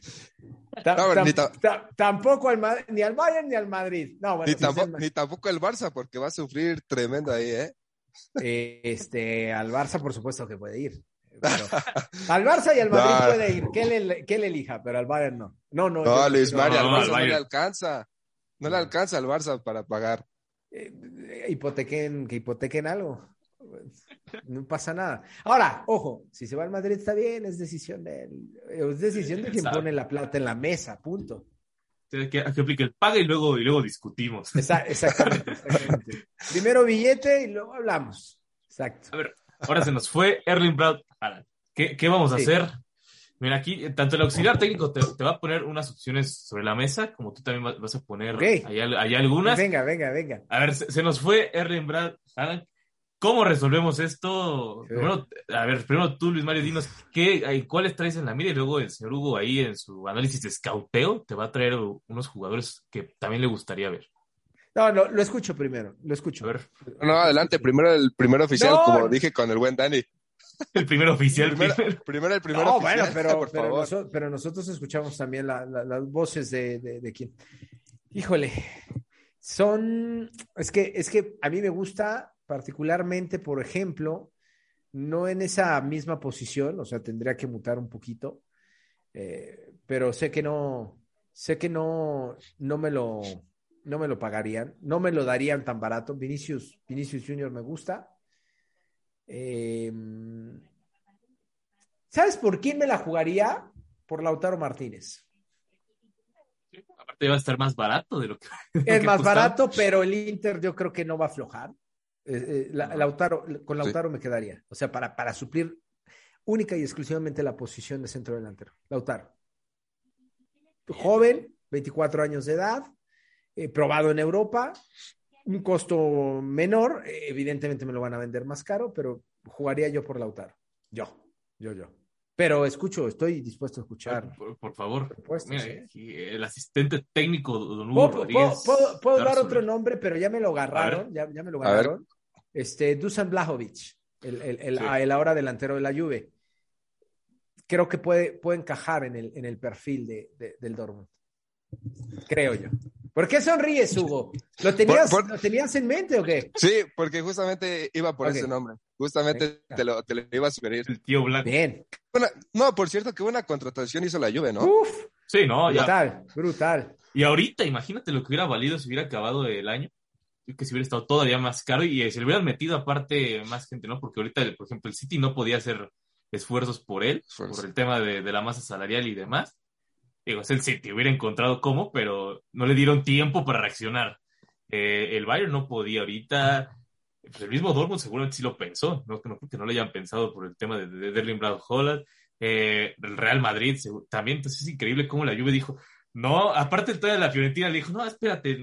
Ta- No, tam- ni ta- ta- tampoco al Madrid, ni al Bayern ni al Madrid. No, bueno, Ni, tampoco, ni tampoco el Barça, porque va a sufrir tremendo ahí, ¿eh? Eh, este, al Barça, por supuesto que puede ir. Pero- al Barça y al Madrid No. puede ir, que él, que él elija, pero al Bayern no. No, no. No, yo- Luis yo- Mario, al no, Barça no le alcanza. No le alcanza al Barça para pagar. eh, hipotequen, que hipotequen algo. No pasa nada. Ahora, ojo, si se va al Madrid está bien, es decisión de él. Es decisión de quien pone la plata en la mesa, punto. Que, que, que aplique el paga y luego, y luego discutimos. Exactamente, exactamente. Primero billete y luego hablamos. Exacto. A ver, ahora se nos fue Erling Braut Haaland. ¿Qué, qué vamos a Sí. hacer? Mira, aquí, eh, tanto el auxiliar técnico te, te va a poner unas opciones sobre la mesa, como tú también vas- vas a poner Ok. hay, al- hay algunas. Venga, venga, venga. A ver, se, se nos fue Erling Braut Haaland. ¿Cómo resolvemos esto? Sí. Primero, a ver, primero tú, Luis Mario, dinos qué, cuáles traes en la mira y luego el señor Hugo ahí en su análisis de scouteo te va a traer unos jugadores que también le gustaría ver. No, no, lo escucho primero, lo escucho. A ver, No, adelante, primero el primer oficial, No. como dije con el buen Dani. el primer oficial. Primero, primero. primero el primer no, oficial, bueno, pero, por pero, favor. noso- pero nosotros escuchamos también la- la- las voces de, de, de quién. Híjole, son, es que, es que a mí me gusta particularmente, por ejemplo, no en esa misma posición, o sea, tendría que mutar un poquito, eh, pero sé que no, sé que no, no me lo, no me lo pagarían, no me lo darían tan barato. Vinicius, Vinicius Junior me gusta. Eh, ¿Sabes por quién me la jugaría? Por Lautaro Martínez. Aparte va a estar más barato de lo que. de lo Es que más costaba. barato, pero el Inter yo creo que no va a aflojar. Eh, eh, la- Lautaro, con Lautaro me quedaría. O sea, para, para suplir única y exclusivamente la posición de centro delantero. Lautaro. Joven, 24 años de edad, eh, probado en Europa, un costo menor, eh, evidentemente me lo van a vender más caro, pero jugaría yo por Lautaro. Yo, yo, yo. Pero escucho, estoy dispuesto a escuchar. Por, por favor. Mira, ¿eh? el asistente técnico, don Hugo Puedo, Rodríguez. puedo- puedo- puedo dar otro nombre, pero ya me lo agarraron, ya, ya me lo agarraron. Este, Dusan Blajovic, el, el, el, Sí. ah, el ahora delantero de la Juve. Creo que puede, puede encajar en el, en el perfil de, de- del Dortmund. Creo yo. ¿Por qué sonríes, Hugo? ¿Lo tenías, Por- por- ¿lo tenías en mente o qué? Sí, porque justamente iba por Ok. ese nombre. Justamente te lo, te lo iba a sugerir. El tío Black. Bien. Una- no, por cierto, que buena contratación hizo la Juve, ¿no? Uf, Sí, no, ya. brutal, brutal. Y ahorita, imagínate lo que hubiera valido si hubiera acabado el año. Que si hubiera estado todavía más caro y eh, se le hubieran metido aparte más gente, ¿no? Porque ahorita, por ejemplo, el City no podía hacer esfuerzos por él, por el tema de, de la masa salarial y demás. Digo, es el City, hubiera encontrado cómo, pero no le dieron tiempo para reaccionar. Eh, el Bayern no podía ahorita. Pues el mismo Dortmund seguramente sí lo pensó, no, no creo que no lo hayan pensado por el tema de, de, de Erling Braut Haaland. Eh, el Real Madrid también, entonces es increíble cómo la Juve dijo, no, aparte todavía la Fiorentina le dijo, no, espérate,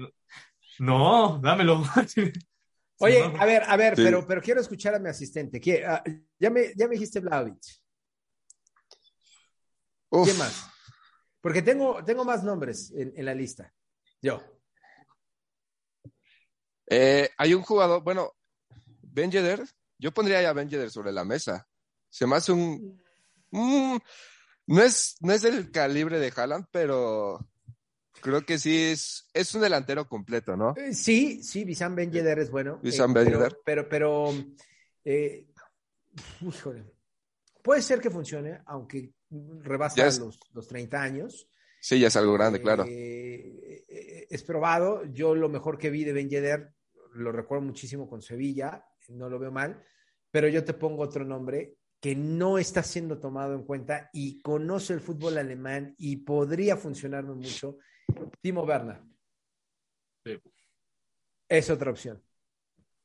no, dámelo. Oye, no, a ver, a ver, Sí. pero, pero quiero escuchar a mi asistente. ¿Quién- ah, ya, me, ya me dijiste Vlahovic. Uf. ¿Quién más? Porque tengo, tengo más nombres en, en la lista. Yo. Eh, hay un jugador, bueno, Ben Yedder, yo pondría ya a Ben Yedder sobre la mesa. Se me hace un... mm, no, es, no es del calibre de Haaland, pero creo que sí es, es un delantero completo, ¿no? Eh, Sí, sí, Bissam Ben Yedder es bueno. Wissam eh, Ben pero- Yedder. Pero, pero, eh, híjole. Puede ser que funcione, aunque rebasa Ya es- los, los 30 años. Sí, ya es algo grande, claro. Eh, eh, es probado. Yo lo mejor que vi de Ben Yedder, lo recuerdo muchísimo con Sevilla, no lo veo mal, pero yo te pongo otro nombre que no está siendo tomado en cuenta y conoce el fútbol alemán y podría funcionarme mucho. Timo Werner. Sí. Es otra opción.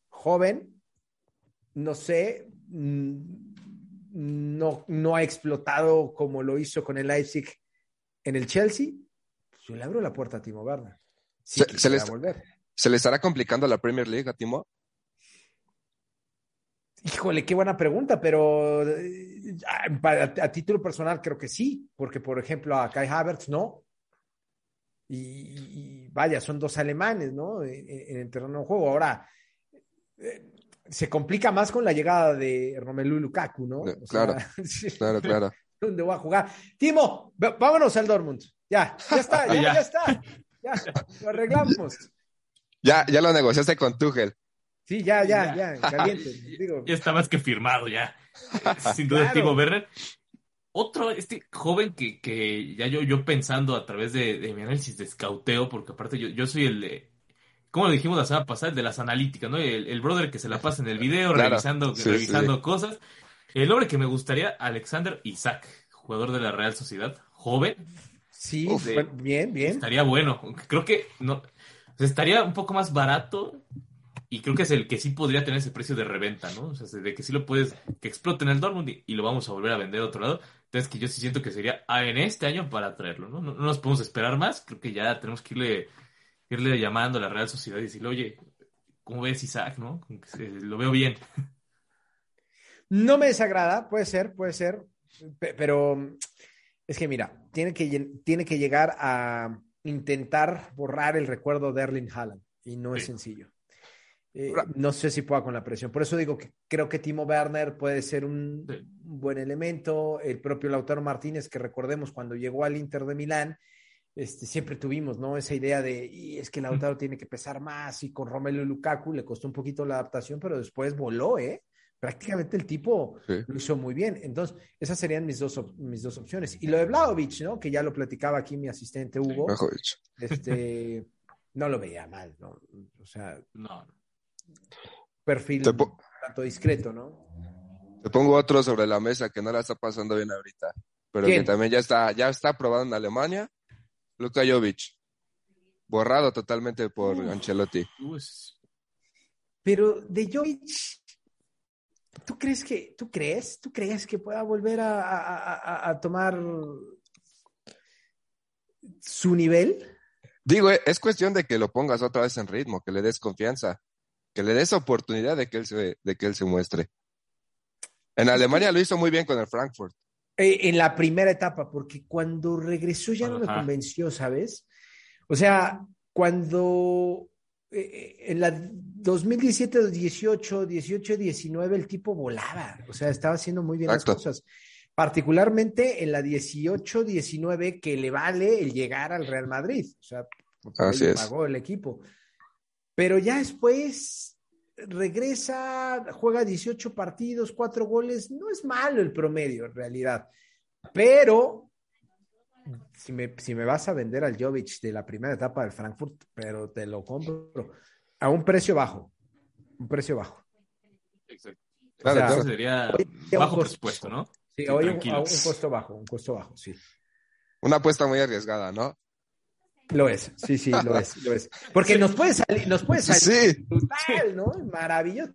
Joven, no sé, mm, no, no ha explotado como lo hizo con el Leipzig en el Chelsea. Pues yo le abro la puerta a Timo Werner. Se- volver. ¿Se le estará complicando la Premier League a Timo? Híjole, qué buena pregunta, pero eh, a, a- a título personal creo que sí, porque por ejemplo a Kai Havertz no. Y, y vaya, son dos alemanes, ¿no? En, en el terreno de juego. Ahora, eh, se complica más con la llegada de Romelu Lukaku, ¿no? De- O claro. sí, Claro, claro. ¿Dónde voy a jugar? Timo, vámonos al Dortmund. Ya, ya está, ya, Ya. ya está. Ya, lo arreglamos. Ya, ya lo negociaste con Tuchel. Sí, ya, ya, Ya. ya, caliente. Digo, Ya está más que firmado ya. Sin duda, Claro. Timo Werner. Otro, este joven que, que ya yo, yo pensando a través de, de mi análisis de escauteo, porque aparte yo, yo soy el de, ¿cómo lo dijimos la semana pasada? El de las analíticas, ¿no? El, el brother que se la pasa en el video, Claro. revisando, Sí, revisando cosas. El hombre que me gustaría, Alexander Isaac, jugador de la Real Sociedad, joven, sí, Uf. bien, bien. estaría bueno. aunque Creo que no, o sea, estaría un poco más barato y creo que es el que sí podría tener ese precio de reventa, ¿no? O sea, de que sí lo puedes, que explote en el Dortmund y, y lo vamos a volver a vender a otro lado. Entonces, que yo sí siento que sería ah, en este año para traerlo, ¿no? No, no nos podemos esperar más. Creo que ya tenemos que irle, irle llamando a la Real Sociedad y decirle, oye, ¿cómo ves Isaac, no? Lo veo bien. No me desagrada, puede ser, puede ser, pe- pero es que mira, tiene que, tiene que llegar a intentar borrar el recuerdo de Erling Haaland y no es sencillo. Eh, no sé si pueda con la presión. Por eso digo que creo que Timo Werner puede ser un, Sí. un buen elemento. El propio Lautaro Martínez, que recordemos cuando llegó al Inter de Milán, este, siempre tuvimos ¿no? esa idea de, y es que Lautaro tiene que pesar más y con Romelu Lukaku le costó un poquito la adaptación, pero después voló, ¿eh? Prácticamente el tipo Sí. lo hizo muy bien. Entonces, esas serían mis dos, op- mis dos opciones. Y lo de Vlaovic, ¿no? Que ya lo platicaba aquí mi asistente Hugo, dicho. este, no lo veía mal, ¿no? O sea, No, perfil tanto discreto, ¿no? Te pongo otro sobre la mesa que no la está pasando bien ahorita, pero ¿Quién? que también ya está, ya está aprobado en Alemania. Luka Jovic. Borrado totalmente por Uf. Ancelotti. Pues, Pero de Jovic, ¿Tú crees que, tú crees, tú crees que pueda volver a, a- a- a tomar su nivel? Digo, eh, es cuestión de que lo pongas otra vez en ritmo, que le des confianza, que le des oportunidad de que él se, de que él se muestre. En Alemania lo hizo muy bien con el Frankfurt. Eh, en la primera etapa, porque cuando regresó ya no me convenció, ¿sabes? O sea, cuando eh, eh, en la 2017, 18, 18, 19 el tipo volaba, o sea, estaba haciendo muy bien Exacto. las cosas. Particularmente en la 18, 19 que le vale el llegar al Real Madrid, o sea, Así le es. pagó el equipo. Pero ya después regresa, juega 18 partidos, 4 goles, no es malo el promedio en realidad. Pero si me, si me vas a vender al Jovic de la primera etapa del Frankfurt, pero te lo compro a un precio bajo, un precio bajo. Exacto. Claro, O sea, claro. Sería bajo costo- presupuesto, ¿no? Sí, Sí, oye, un, un costo bajo, un costo bajo, sí. Una apuesta muy arriesgada, ¿no? Lo es, sí, sí, lo es, lo es. Porque nos puede salir, nos puede salir Sí, brutal, ¿no? Maravilloso.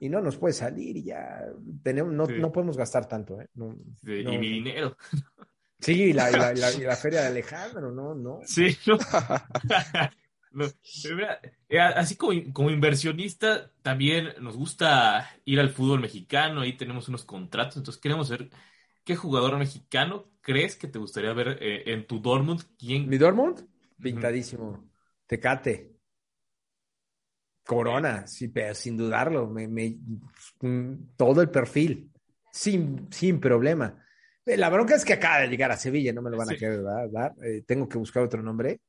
Y no nos puede salir y ya tenemos, no, Sí. no podemos gastar tanto, ¿eh? No, Sí, no, y mi dinero. Sí, y la, y la- y la- y la feria de Alejandro, no, no. Sí, ¿no? Eh, así como, como inversionista, también nos gusta ir al fútbol mexicano, ahí tenemos unos contratos, entonces queremos ver qué jugador mexicano crees que te gustaría ver eh, en tu Dortmund, quién Mi Dortmund, pintadísimo. Tecate. Corona, sí, pero sin dudarlo, me, me- mm, todo el perfil, sin, sin problema. Eh, La bronca es que acaba de llegar a Sevilla, no me lo van a querer dar. Eh, tengo que buscar otro nombre.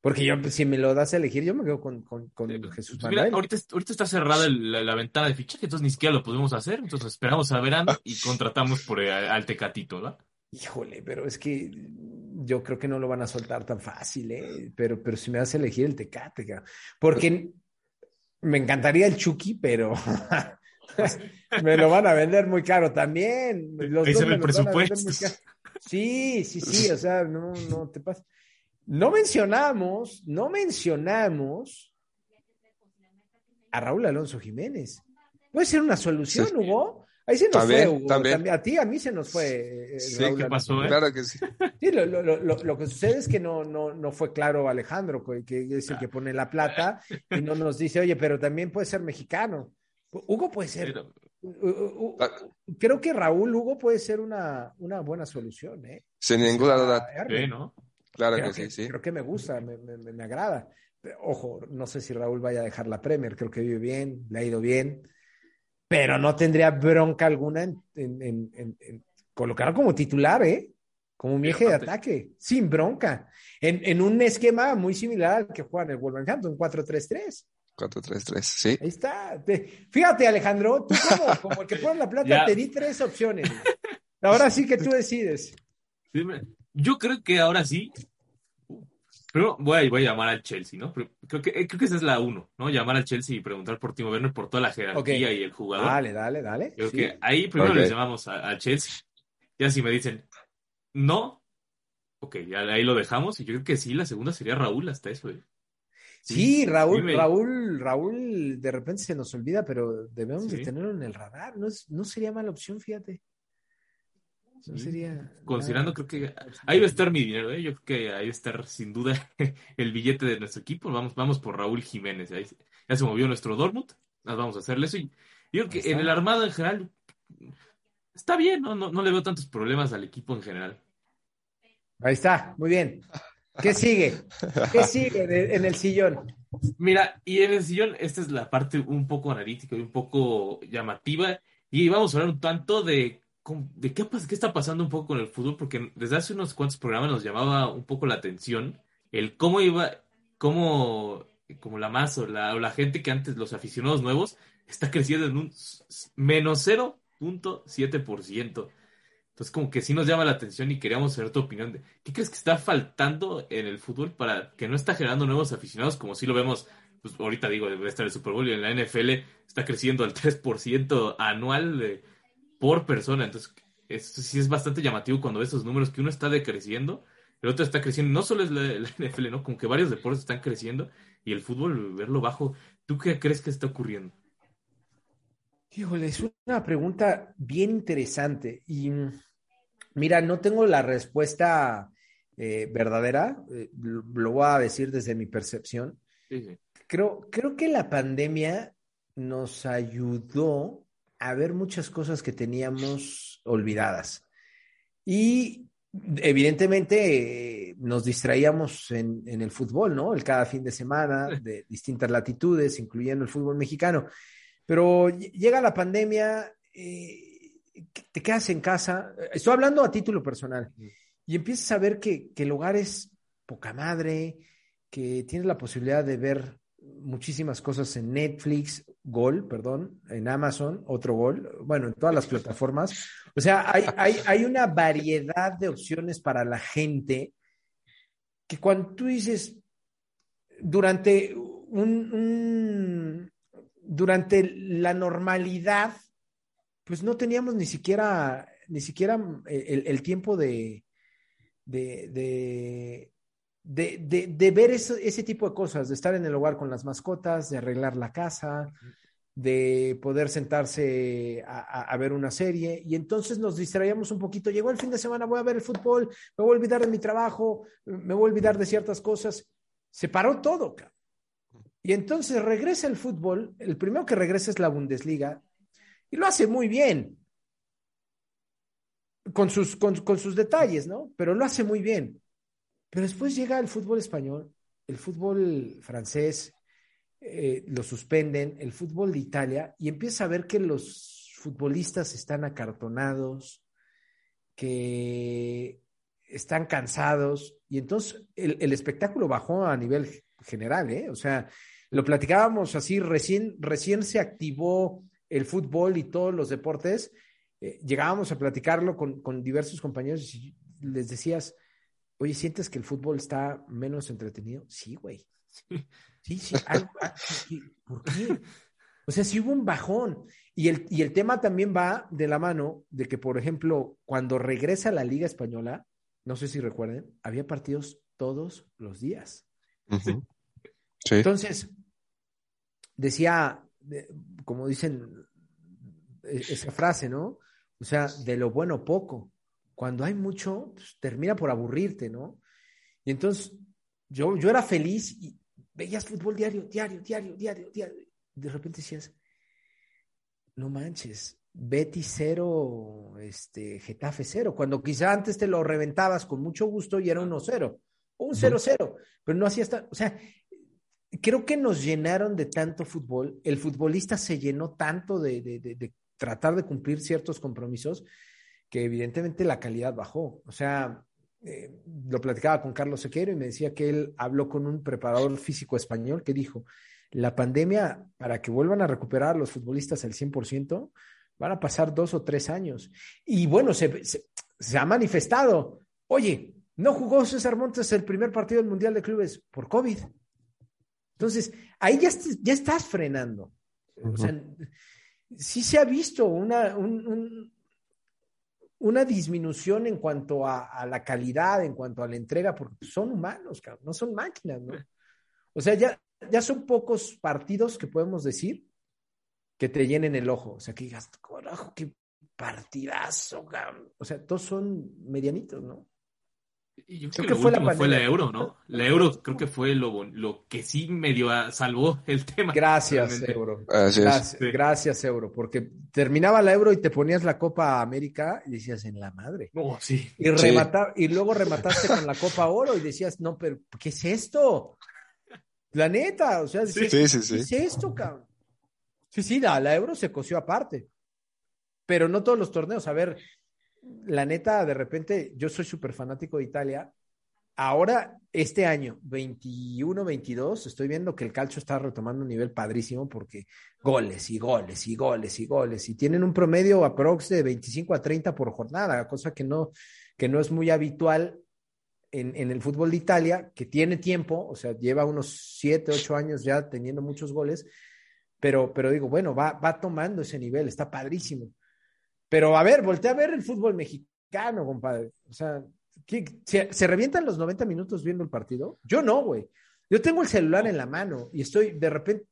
Porque yo, si me lo das a elegir, yo me quedo con, con, con Eh, Jesús pues mira, Manuel. ahorita, ahorita está cerrada el- la, la ventana de fichaje, entonces ni siquiera lo podemos hacer, entonces esperamos a verano y contratamos por al Tecatito, ¿verdad? Híjole, pero es que yo creo que no lo van a soltar tan fácil, ¿eh? Pero, pero si me das a elegir el Tecate, porque me encantaría el Chucky, pero me lo van a vender muy caro también. Los Ahí dos se ve me el presupuesto. Sí, sí, sí, o sea, no, no te pasa. No mencionamos, no mencionamos a Raúl Alonso Jiménez. Puede ser una solución. Hugo. Ahí se nos También, fue, Hugo. también. También. A ti, a mí se nos fue. eh, Sí, Raúl ¿qué pasó, eh? claro que sí. Sí, lo, lo- lo- lo- lo que sucede es que no, no, no fue claro Alejandro, que, que es el que pone la plata y no nos dice, oye, pero también puede ser mexicano. Hugo puede ser. Pero- creo que Raúl Hugo puede ser una, una buena solución, ¿eh? Sin ninguna duda. Claro Creo que que, sí, sí. creo que me gusta, me, me- me- me agrada. Pero, Ojo, no sé si Raúl vaya a dejar la Premier, creo que vive bien, le ha ido bien, pero no tendría bronca alguna en, en- en- en- en colocarlo como titular, ¿eh? Como Y eje de ataque, sin bronca, en, en un esquema muy similar al que juega en el Wolverhampton, 4-3-3. 4-3-3, sí. Ahí está. Te- fíjate, Alejandro, tú como, como el que pone la plata, te di tres opciones. Ahora sí que tú decides. Yo creo que ahora sí. Pero voy a, voy a llamar al Chelsea, ¿no? Pero creo que, eh, creo que esa es la uno, ¿no? Llamar al Chelsea y preguntar por Timo Werner por toda la jerarquía y el jugador. Dale, dale, dale. Yo creo Sí. que ahí primero Ok. les llamamos a- al Chelsea. Ya si me dicen no, ok, ya ahí lo dejamos. Y yo creo que sí, la segunda sería Raúl hasta eso, ¿eh? Sí, Raúl, dime. Raúl, Raúl, de repente se nos olvida, pero debemos de tenerlo en el radar. No, es- no sería mala opción, fíjate. Sería. Considerando, creo que ahí va a estar mi dinero, ¿eh? Yo creo que ahí va a estar sin duda el billete de nuestro equipo. Vamos, vamos por Raúl Jiménez. Ahí ya se movió nuestro Dortmund. Nos vamos a hacerle eso. Y yo creo que está. en el armado en general está bien, ¿no? No, no le veo tantos problemas al equipo en general. Ahí está, muy bien. ¿Qué sigue? ¿Qué sigue en el sillón? Mira, y en el sillón, esta es la parte un poco analítica y un poco llamativa. Y vamos a hablar un tanto de, de qué, qué está pasando un poco con el fútbol, porque desde hace unos cuantos programas nos llamaba un poco la atención el cómo iba, cómo, como la masa o la, gente que antes, los aficionados nuevos, está creciendo en un menos 0.7%. Entonces, como que sí nos llama la atención y queríamos saber tu opinión de qué crees que está faltando en el fútbol para que no está generando nuevos aficionados, como si lo vemos, pues ahorita digo, debe estar el Super Bowl y en la NFL está creciendo al 3% anual de- por persona. Entonces, esto sí es bastante llamativo cuando ves esos números que uno está decreciendo, el otro está creciendo. No solo es la, la NFL, ¿no? Como que varios deportes están creciendo y el fútbol, verlo bajo. ¿Tú qué crees que está ocurriendo? Híjole, es una pregunta bien interesante y mira, no tengo la respuesta eh, verdadera, eh, lo, lo, voy a decir desde mi percepción. Sí, sí. Creo, creo que la pandemia nos ayudó a ver muchas cosas que teníamos olvidadas. Y evidentemente eh, nos distraíamos en, en, el fútbol, ¿no? El cada fin de semana, de distintas latitudes, incluyendo el fútbol mexicano. Pero llega la pandemia, eh, te quedas en casa, estoy hablando a título personal, y empiezas a ver que, que el hogar es poca madre, que tienes la posibilidad de ver muchísimas cosas en Netflix, Gol, perdón, en Amazon, otro Gol, bueno, en todas las plataformas. O sea, hay, hay, hay una variedad de opciones para la gente que cuando tú dices, durante un, un durante la normalidad, pues no teníamos ni siquiera, ni siquiera el, el tiempo de, de, de, de, de, de ver eso, ese tipo de cosas, de estar en el hogar con las mascotas, de arreglar la casa, de poder sentarse a, a, a, ver una serie. Y entonces nos distraíamos un poquito. Llegó el fin de semana, voy a ver el fútbol, me voy a olvidar de mi trabajo, me voy a olvidar de ciertas cosas. Se paró todo. Y entonces regresa el fútbol. El primero que regresa es la Bundesliga. Y lo hace muy bien. Con sus, con, con sus detalles, ¿no? Pero lo hace muy bien. Pero después llega el fútbol español, el fútbol francés, eh, lo suspenden, el fútbol de Italia, y empieza a ver que los futbolistas están acartonados, que están cansados, y entonces el, espectáculo bajó a nivel general, ¿eh? O sea, lo platicábamos así, recién, recién se activó el fútbol y todos los deportes, eh, llegábamos a platicarlo con, con diversos compañeros y les decías, Oye, ¿sientes que el fútbol está menos entretenido? Sí, güey. Sí, sí. Algo, ¿Por qué? O sea, sí hubo un bajón. Y el, y el tema también va de la mano de que, por ejemplo, cuando regresa la Liga Española, no sé si recuerden, había partidos todos los días. Uh -huh. sí. Entonces, decía, como dicen esa frase, ¿no? O sea, de lo bueno poco cuando hay mucho, pues, termina por aburrirte, ¿no? Y entonces yo, yo era feliz y veías fútbol diario, diario, diario, diario, diario. De repente decías, no manches, Betty cero, este, Getafe cero, cuando quizá antes te lo reventabas con mucho gusto y era 1-0, o un 0-0, pero no hacía hasta, o sea, creo que nos llenaron de tanto fútbol, el futbolista se llenó tanto de, de, de, de tratar de cumplir ciertos compromisos, que evidentemente la calidad bajó. O sea, eh, lo platicaba con Carlos Sequero y me decía que él habló con un preparador físico español que dijo, la pandemia, para que vuelvan a recuperar los futbolistas al 100%, van a pasar dos o tres años. Y bueno, se, se, se ha manifestado, oye, no jugó César Montes el primer partido del Mundial de Clubes por COVID. Entonces, ahí ya, ya estás frenando. Uh -huh. O sea, sí se ha visto una, un, un una disminución en cuanto a, la calidad, en cuanto a la entrega, porque son humanos, cabrón, no son máquinas, ¿no? O sea, ya, ya son pocos partidos que podemos decir que te llenen el ojo. O sea, que digas, carajo, qué partidazo, cabrón. O sea, todos son medianitos, ¿no? Yo creo, creo que, fue, la fue la euro, ¿no? La euro creo que fue lo, lo que sí medio salvó el tema. Gracias, realmente. euro. Gracias, sí. gracias, euro. Porque terminaba la euro y te ponías la Copa América y decías, en la madre. No, sí. Y, remata, sí. y luego remataste con la Copa Oro y decías, no, pero ¿qué es esto? La neta, o sea, decías, sí, sí, sí, ¿qué es esto, cabrón? Sí, sí, la, la euro se coció aparte. Pero no todos los torneos. A ver, la neta, de repente, yo soy súper fanático de Italia. Ahora, este año, 21-22, estoy viendo que el calcio está retomando un nivel padrísimo porque goles y goles y goles y goles y tienen un promedio aprox de 25 a 30 por jornada, cosa que no, que no es muy habitual en, en el fútbol de Italia, que tiene tiempo, o sea, lleva unos 7, 8 años ya teniendo muchos goles, pero, pero digo, bueno, va, va tomando ese nivel, está padrísimo. Pero a ver, voltea a ver el fútbol mexicano, compadre. O sea, ¿qué, se, ¿se, revientan los 90 minutos viendo el partido? Yo no, güey. Yo tengo el celular en la mano y estoy de repente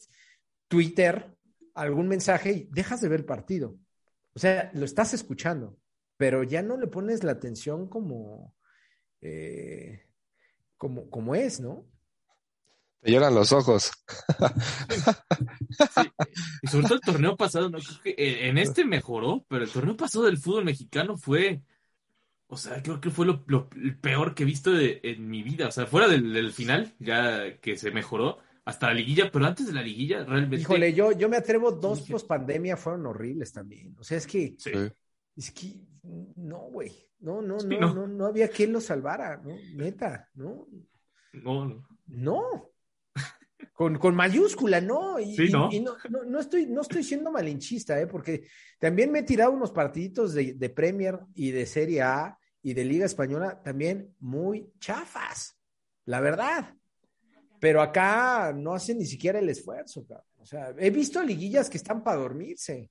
Twitter algún mensaje y dejas de ver el partido. O sea, lo estás escuchando, pero ya no le pones la atención como, eh, como, como es, ¿no? Te lloran los ojos. Sí. Y sobre todo el torneo pasado, no creo que eh, en este mejoró, pero el torneo pasado del fútbol mexicano fue, o sea, creo que fue lo, lo- el peor que he visto de- en mi vida. O sea, fuera del, del final, ya que se mejoró, hasta la liguilla, pero antes de la liguilla, realmente. Híjole, yo, yo me atrevo, dos post pandemia fueron horribles también. O sea, es que. Sí. es que, no, güey, no, no, Sí, no, no. no, no había quien lo salvara, ¿no? Neta, ¿no? No, no. No. Con, con mayúscula, ¿no? Y, Sí, y- ¿no? y no, no, no estoy, no estoy siendo malinchista, ¿eh? Porque también me he tirado unos partiditos de, de Premier y de Serie A y de Liga Española también muy chafas, la verdad. Pero acá no hacen ni siquiera el esfuerzo, cabrón. O sea, he visto liguillas que están para dormirse.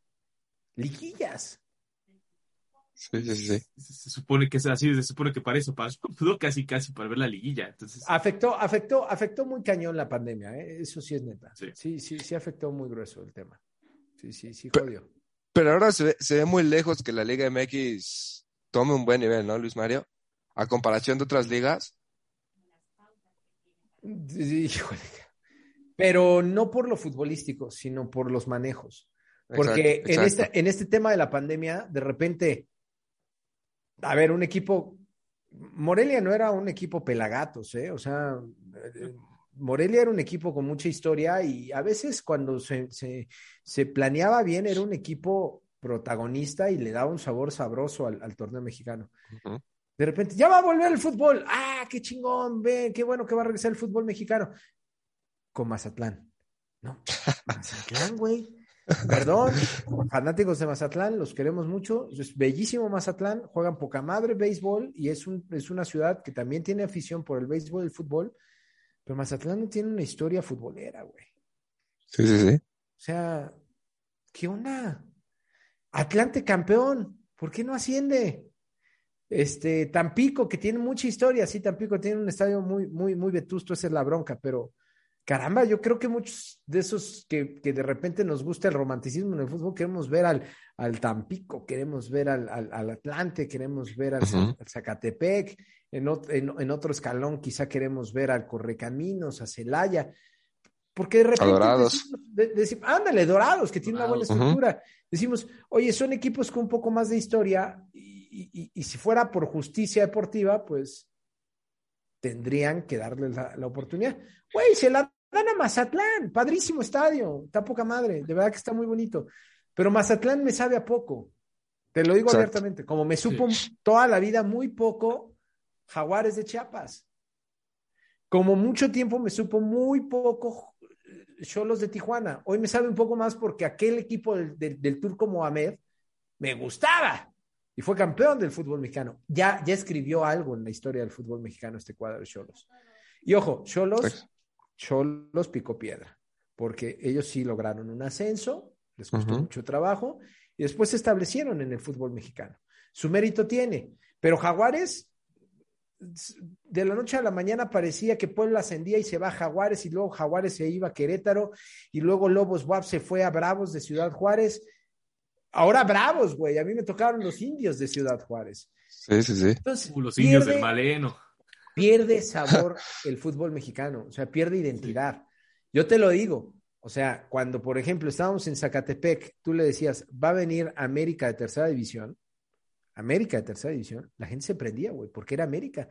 Liguillas. Sí, sí, sí. Se, se supone que es así, se supone que para eso pudo casi, casi para ver la liguilla. Entonces, Afectó, afectó, afectó muy cañón la pandemia, ¿eh? Eso sí es neta. Sí. Sí, sí, sí afectó muy grueso el tema. Sí, sí, sí, jodió. Pero ahora se ve, se ve muy lejos que la Liga MX tome un buen nivel, ¿no, Luis Mario? A comparación de otras ligas. Híjole. Pero no por lo futbolístico, sino por los manejos. Porque Exacto, en, este, en este tema de la pandemia, de repente, a ver, un equipo, Morelia no era un equipo pelagatos, ¿eh? O sea, eh, Morelia era un equipo con mucha historia y a veces cuando se, se, se planeaba bien era un equipo protagonista y le daba un sabor sabroso al, al torneo mexicano. De repente, ya va a volver el fútbol. Ah, qué chingón, ven, qué bueno que va a regresar el fútbol mexicano. Con Mazatlán. No, Mazatlán, güey. Perdón, fanáticos de Mazatlán, los queremos mucho. Es bellísimo Mazatlán, juegan poca madre béisbol y es, un, es una ciudad que también tiene afición por el béisbol y el fútbol. Pero Mazatlán no tiene una historia futbolera, güey. Sí, sí, sí. O sea, ¿qué onda? Atlante campeón, ¿por qué no asciende? Este, Tampico, que tiene mucha historia, sí, Tampico tiene un estadio muy, muy, muy vetusto, esa es la bronca, pero caramba, yo creo que muchos de esos que, que de repente nos gusta el romanticismo en el fútbol, queremos ver al, al Tampico, queremos ver al, al, al Atlante, queremos ver al, Zacatepec, en, ot- en, en otro escalón quizá queremos ver al Correcaminos, a Celaya, porque de repente Dorados. decimos- de- decimos, ándale, Dorados, que tiene una buena estructura. Decimos, oye, son equipos con un poco más de historia y, y- y si fuera por justicia deportiva, pues tendrían que darle la, la oportunidad. Güey, se la dan a Mazatlán, padrísimo estadio, está poca madre, de verdad que está muy bonito. Pero Mazatlán me sabe a poco, te lo digo Exacto. abiertamente, como me supo toda la vida muy poco Jaguares de Chiapas. Como mucho tiempo me supo muy poco Cholos de Tijuana. Hoy me sabe un poco más porque aquel equipo del, del, del turco Mohamed me gustaba y fue campeón del fútbol mexicano. Ya, ya escribió algo en la historia del fútbol mexicano este cuadro de Cholos. Y ojo, Cholos. Cholos picó piedra, porque ellos sí lograron un ascenso, les costó mucho trabajo y después se establecieron en el fútbol mexicano. Su mérito tiene, pero Jaguares de la noche a la mañana parecía que Puebla ascendía y se va a Jaguares y luego Jaguares se iba a Querétaro y luego Lobos WAP se fue a Bravos de Ciudad Juárez. Ahora Bravos, güey, a mí me tocaron los indios de Ciudad Juárez. Sí, sí, sí. Entonces, Uh, los indios del Maleno. Pierde sabor el fútbol mexicano, o sea, pierde identidad. Yo te lo digo, o sea, cuando, por ejemplo, estábamos en Zacatepec, tú le decías, va a venir América de tercera división, América de tercera división, la gente se prendía, güey, porque era América.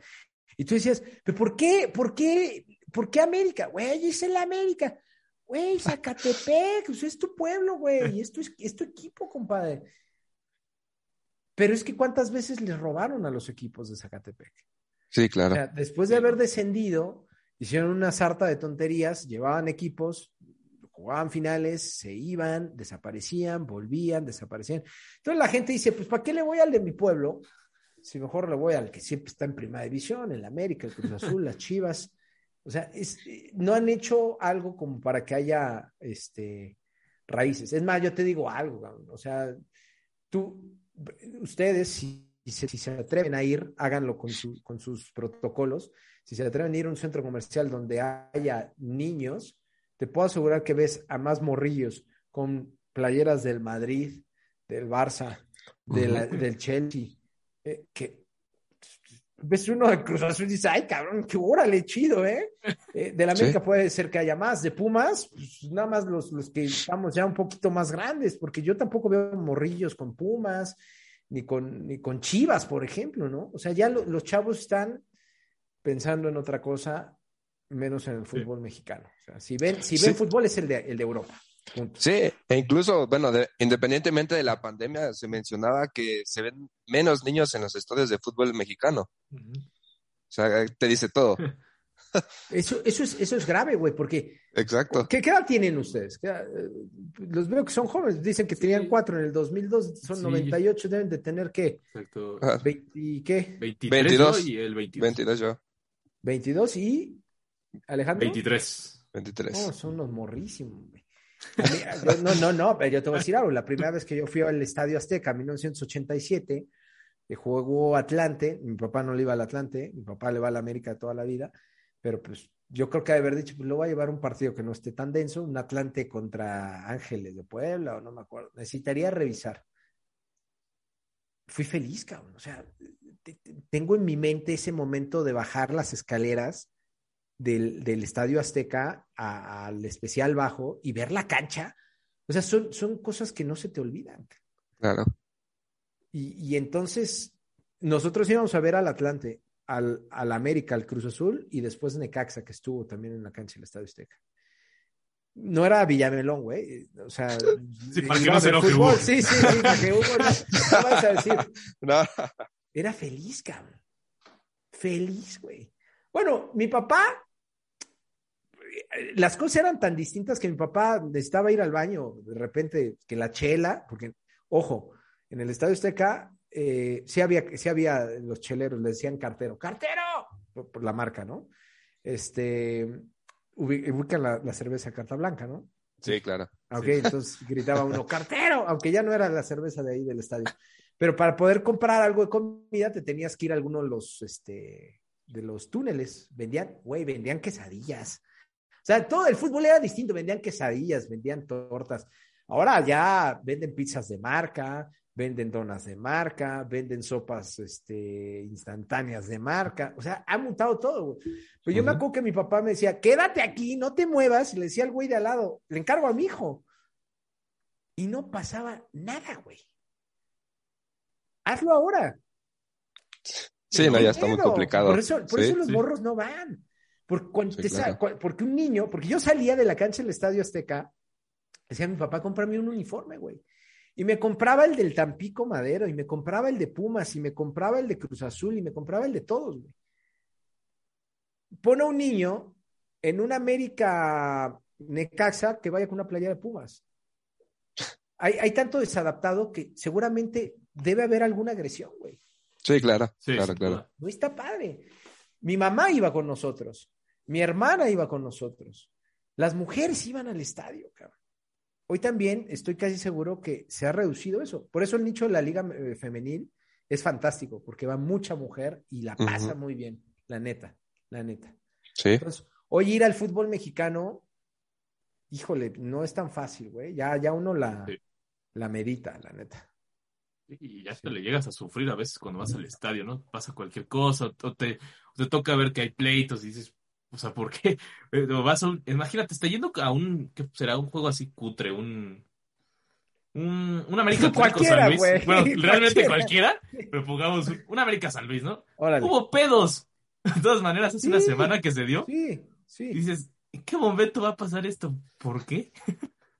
Y tú decías, ¿pero por qué? ¿Por qué? ¿Por qué América? Güey, es el América. Güey, Zacatepec, pues es tu pueblo, güey, es tu, es tu equipo, compadre. Pero es que ¿cuántas veces les robaron a los equipos de Zacatepec? Sí, claro. después de haber descendido, hicieron una sarta de tonterías, llevaban equipos, jugaban finales, se iban, desaparecían, volvían, desaparecían. Entonces la gente dice, pues ¿para qué le voy al de mi pueblo? Si mejor le voy al que siempre está en primera división, el América, el Cruz Azul, las Chivas. O sea, no han hecho algo como para que haya este, raíces. Es más, yo te digo algo, o sea, tú, ustedes, si, si se, si se atreven a ir, háganlo con, su- con sus protocolos. Si se atreven a ir a un centro comercial donde haya niños, te puedo asegurar que ves a más morrillos con playeras del Madrid, del Barça, de la- del Chelsea, eh, que ves uno de Cruz Azul y dices, ay, cabrón, qué órale, chido, ¿eh? Eh, de la Sí. América puede ser que haya más, de Pumas, pues, nada más los, los que estamos ya un poquito más grandes, porque yo tampoco veo morrillos con Pumas, ni con, ni con Chivas, por ejemplo, ¿no? O sea, ya lo- los chavos están pensando en otra cosa, menos en el fútbol mexicano. O sea, si ven, si ven Sí. fútbol es el de, el de Europa. Punto. Sí, e incluso, bueno, de- independientemente de la pandemia, se mencionaba que se ven menos niños en los estadios de fútbol mexicano. O sea, te dice todo. Eso, eso, es, eso es grave, güey, porque Exacto. ¿qué, qué edad tienen ustedes? Eh, Los veo que son jóvenes, dicen que tenían cuatro en el 2002, son Sí. 98, deben de tener ¿qué? Exacto. Ah, 20, ¿y ¿qué? 23 22. yo y el 22. 22 yo, 22 y Alejandro. 23. 23. No, son unos morrísimos, güey. A mí- yo- no, no, no, pero yo te voy a decir algo. La primera vez que yo fui al Estadio Azteca, en 1987, que jugó Atlante, mi papá no le iba al Atlante, mi papá le va al América toda la vida, pero pues yo creo que haber dicho, pues lo voy a llevar un partido que no esté tan denso, un Atlante contra Ángeles de Puebla, o no me acuerdo. Necesitaría revisar. Fui feliz, cabrón. O sea, te- te- tengo en mi mente ese momento de bajar las escaleras del, del Estadio Azteca al especial bajo y ver la cancha. O sea, son, son cosas que no se te olvidan. Claro. Y, y entonces nosotros íbamos a ver al Atlante, al, al América, al Cruz Azul y después Necaxa, que estuvo también en la cancha del Estadio Azteca. No era Villamelón, güey. O sea, Sí, para que no se. Hugo. Sí, sí, sí, para que Hugo no, no a decir. No, Era feliz, cabrón. Feliz, güey. Bueno, mi papá, las cosas eran tan distintas que mi papá necesitaba ir al baño, de repente, que la chela, porque, ojo, en el Estadio Azteca, eh, sí había, sí había los cheleros, le decían cartero, ¡cartero! Por, por la marca, ¿no? Este, ubi- ubican la, la cerveza carta blanca, ¿no? sí, claro. Ok, entonces gritaba uno, cartero, aunque ya no era la cerveza de ahí del estadio. Pero para poder comprar algo de comida te tenías que ir a alguno de los, este, de los túneles. Vendían, güey, vendían quesadillas. O sea, todo el fútbol era distinto, vendían quesadillas, vendían tortas. Ahora ya venden pizzas de marca, venden donas de marca, venden sopas este, instantáneas de marca. O sea, ha mutado todo, güey. Pero yo me acuerdo que mi papá me decía, quédate aquí, no te muevas. Y le decía al güey de al lado, le encargo a mi hijo. Y no pasaba nada, güey. Hazlo ahora. Sí, no, ya está muy complicado. Por eso, por Sí. eso los sí. morros no van. Porque, Sí, claro. porque un niño, porque yo salía de la cancha del Estadio Azteca, decía mi papá, cómprame un uniforme, güey. Y me compraba el del Tampico Madero, y me compraba el de Pumas, y me compraba el de Cruz Azul, y me compraba el de todos, güey. Pone a un niño en una América Necaxa que vaya con una playera de Pumas. Hay, hay tanto desadaptado que seguramente debe haber alguna agresión, güey. Sí, claro, Sí, claro, claro. No está padre. Mi mamá iba con nosotros, mi hermana iba con nosotros, las mujeres iban al estadio, cabrón. Hoy también estoy casi seguro que se ha reducido eso. Por eso el nicho de la liga eh, femenil es fantástico, porque va mucha mujer y la pasa muy bien, la neta, la neta. Sí, Entonces, hoy ir al fútbol mexicano, híjole, no es tan fácil, güey. Ya, ya uno la, Sí. la medita, la neta. Y ya te le llegas a sufrir a veces cuando vas al estadio, ¿no? Pasa cualquier cosa, o te, o te toca ver que hay pleitos y dices, o sea, ¿por qué? Vas a un- imagínate, está yendo a un, ¿qué será? Un juego así cutre, un, un, un América Cualquiera, San Luis. Bueno, realmente cualquiera. cualquiera, pero pongamos un, América San Luis, ¿no? Órale. Hubo pedos. De todas maneras, hace una semana que se dio. Sí, sí. Y dices, ¿en qué momento va a pasar esto? ¿Por qué?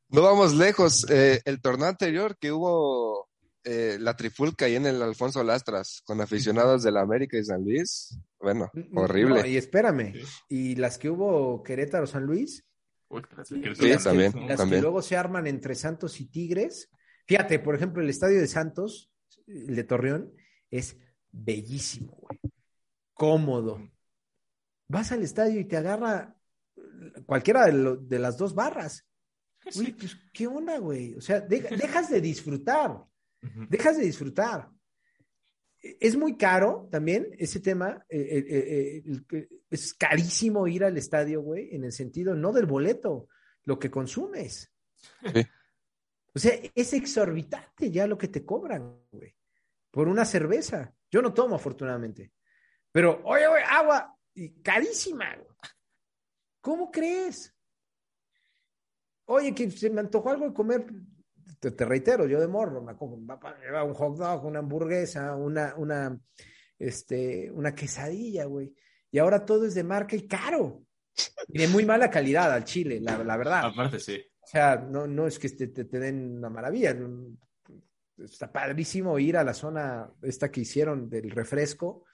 no vamos lejos. Eh, el torneo anterior que hubo eh, la trifulca ahí en el Alfonso Lastras con aficionados de la América y San Luis, bueno, horrible. No, y espérame, y las que hubo Querétaro San Luis, Uy, las y Querétaro. las, que- también, que también. luego se arman entre Santos y Tigres. Fíjate, por ejemplo, el estadio de Santos, el de Torreón, es bellísimo, güey. Cómodo. Vas al estadio y te agarra cualquiera de, lo- de las dos barras. Güey, pues, ¿qué onda, güey? O sea, de- dejas de disfrutar. Dejas de disfrutar. Es muy caro también ese tema. eh, eh, eh, es carísimo ir al estadio, güey, en el sentido no del boleto, lo que consumes. Sí. O O sea, es exorbitante ya lo que te cobran, güey, por una cerveza. Yo no tomo, afortunadamente. Pero, oye, oye, agua, y carísima. ¿Cómo crees? Oye, que se me antojó algo de comer. Te, te reitero, yo de morro, me acuerdo, un hot dog, una hamburguesa, una, una, este, una quesadilla, güey. Y ahora todo es de marca y caro. Y de muy mala calidad al chile, la, la verdad. Aparte, sí. O sea, no, no es que te, te, te den una maravilla. Está padrísimo ir a la zona esta que hicieron del refresco,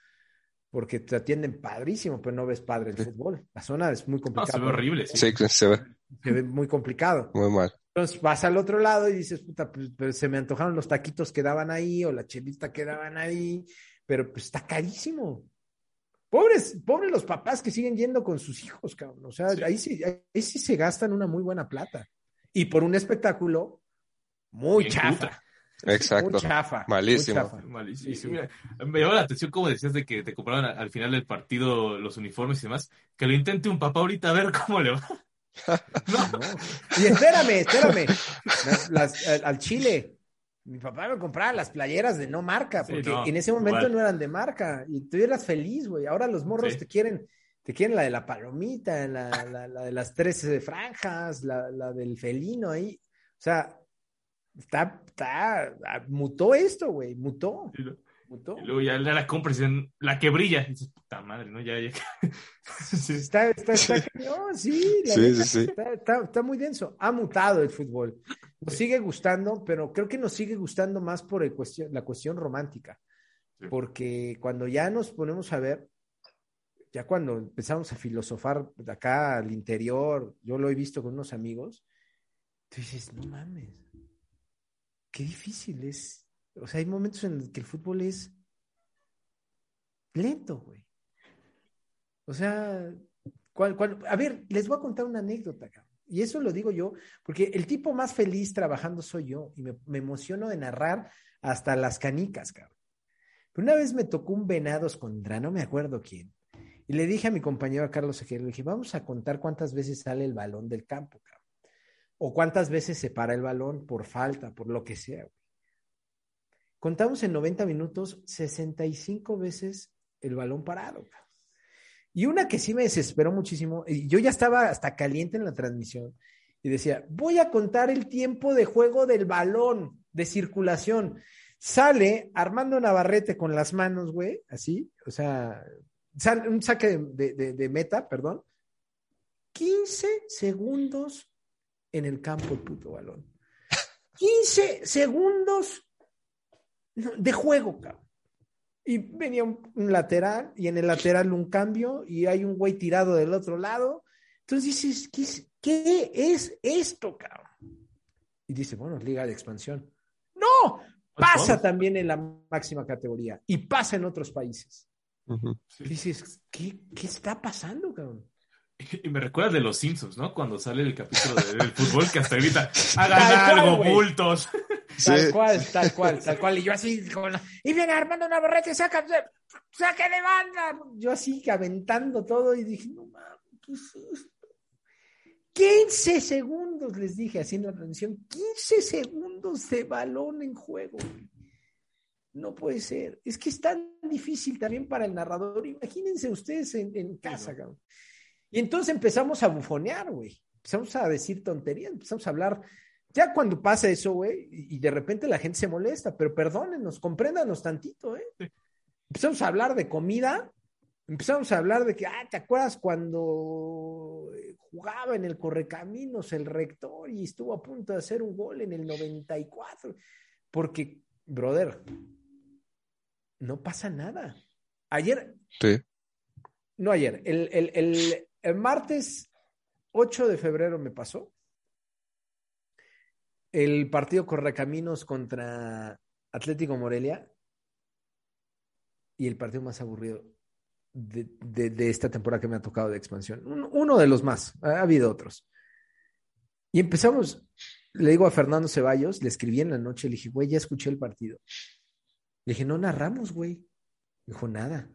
porque te atienden padrísimo, pero no ves padre el fútbol. La zona es muy No, complicada. se ve horrible. Sí. Sí, se ve Se ve muy complicado. muy mal. Entonces vas al otro lado y dices, puta, pues, pues, se me antojaron los taquitos que daban ahí o la chelita que daban ahí, pero pues está carísimo. Pobres, pobres los papás que siguen yendo con sus hijos, cabrón. O sea, Sí. ahí, sí, ahí sí se gastan una muy buena plata. Y por un espectáculo muy Bien chafa. Exacto. Muy chafa. Malísimo. muy chafa. Malísimo. Sí, sí. Mira, me llamó la atención cómo decías de que te compraron al final del partido los uniformes y demás. Que lo intente un papá ahorita a ver cómo le va. No. Y espérame, espérame. Las- las- al, al Chile, mi papá me compraba las playeras de no marca, Sí, porque no, en ese momento igual. no eran de marca. Y tú eras feliz, güey. Ahora los morros Sí. te quieren, te quieren la de la palomita, la, la- la de las 13 franjas, la, la del felino ahí. O sea, está, está, mutó esto, güey, mutó, mutó. y luego ya le da la compra y dicen, la que brilla. Y dices, puta madre, ¿no? Ya, ya. Sí. Está, está, está sí, la Sí, neta, sí, sí. Está, está- está muy denso. Ha mutado el fútbol. Nos sigue gustando, pero creo que nos sigue gustando más por el cuestión, la cuestión romántica. Sí. Porque cuando ya nos ponemos a ver, ya cuando empezamos a filosofar de acá al interior, yo lo he visto con unos amigos, tú dices, no mames, qué difícil es. O sea, hay momentos en los que el fútbol es lento, güey. O sea, ¿cuál- cuál? a ver, les voy a contar una anécdota, cabrón. Y eso lo digo yo, porque el tipo más feliz trabajando soy yo, y me, emociono de narrar hasta las canicas, cabrón. Pero una vez me tocó un venados contra, no me acuerdo quién, y le dije a mi compañero Carlos Ejer, le dije, vamos a contar cuántas veces sale el balón del campo, cabrón. O cuántas veces se para el balón por falta, por lo que sea. Contamos en 90 minutos 65 veces el balón parado. Y una que sí me desesperó muchísimo, y yo ya estaba hasta caliente en la transmisión, y decía, voy a contar el tiempo de juego del balón, de circulación. Sale Armando Navarrete con las manos, güey, así, o sea, sale un saque de, de- de meta, perdón. 15 segundos en el campo el puto balón. 15 segundos de juego, cabrón. Y venía un, un lateral y en el lateral un cambio y hay un güey tirado del otro lado. Entonces dices, ¿qué es, qué es esto, cabrón? Y dice, bueno, liga de expansión. No, pasa todos. también en la máxima categoría y pasa en otros países. Ujú. Y dices, ¿qué, qué está pasando, cabrón? Y me recuerda de los Simpsons, ¿no? Cuando sale el capítulo de- del fútbol que hasta grita, hagan algo, bultos. Tal Sí. cual, tal cual, tal cual. Y yo así, con la- y viene Armando Navarrete, saca, saca de banda. Yo así aventando todo y dije, no mames, ¿qué es esto? 15 segundos, les dije, haciendo la transmisión, 15 segundos de balón en juego. No puede ser. Es que es tan difícil también para el narrador. Imagínense ustedes en, en casa, no. cabrón. Y entonces empezamos a bufonear, güey. Empezamos a decir tonterías, empezamos a hablar. Ya cuando pasa eso, güey, y de repente la gente se molesta, pero perdónenos, compréndanos tantito, ¿eh? Empezamos a hablar de comida, empezamos a hablar de que, ah, ¿te acuerdas cuando jugaba en el Correcaminos el rector y estuvo a punto de hacer un gol en el 94? Porque, brother, no pasa nada. Ayer, Sí. no ayer, el, el, el, el martes 8 de febrero me pasó. El partido Correcaminos contra Atlético Morelia y el partido más aburrido de, de- esta temporada que me ha tocado de expansión. Un- uno de los más, ha habido otros. Y empezamos, le digo a Fernando Ceballos, le escribí en la noche, le dije, güey, ya escuché el partido. Le dije, no narramos, güey. Dijo, nada.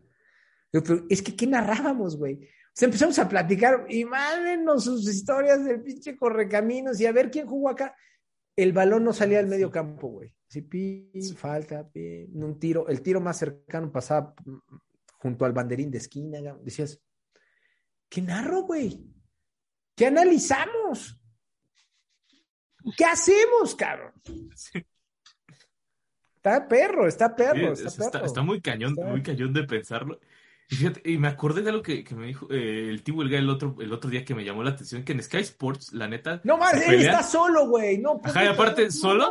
Digo, pero es que, ¿qué narrábamos, güey? Sea, empezamos a platicar y mándenos sus historias del pinche correcaminos y a ver quién jugó acá. el balón no salía al medio campo, güey. Sí, pin, falta, pin, un tiro. El tiro más cercano pasaba junto al banderín de esquina. Decías, ¿qué narro, güey? ¿Qué analizamos? ¿Qué hacemos, cabrón? Está perro, está perro, está, muy cañón, muy cañón de pensarlo. Y, me acordé de algo que, me dijo eh, el tío el otro, el otro día que me llamó la atención, que en Sky Sports, la neta... No más, él está solo, güey. No, Ajá, y aparte, ¿solo?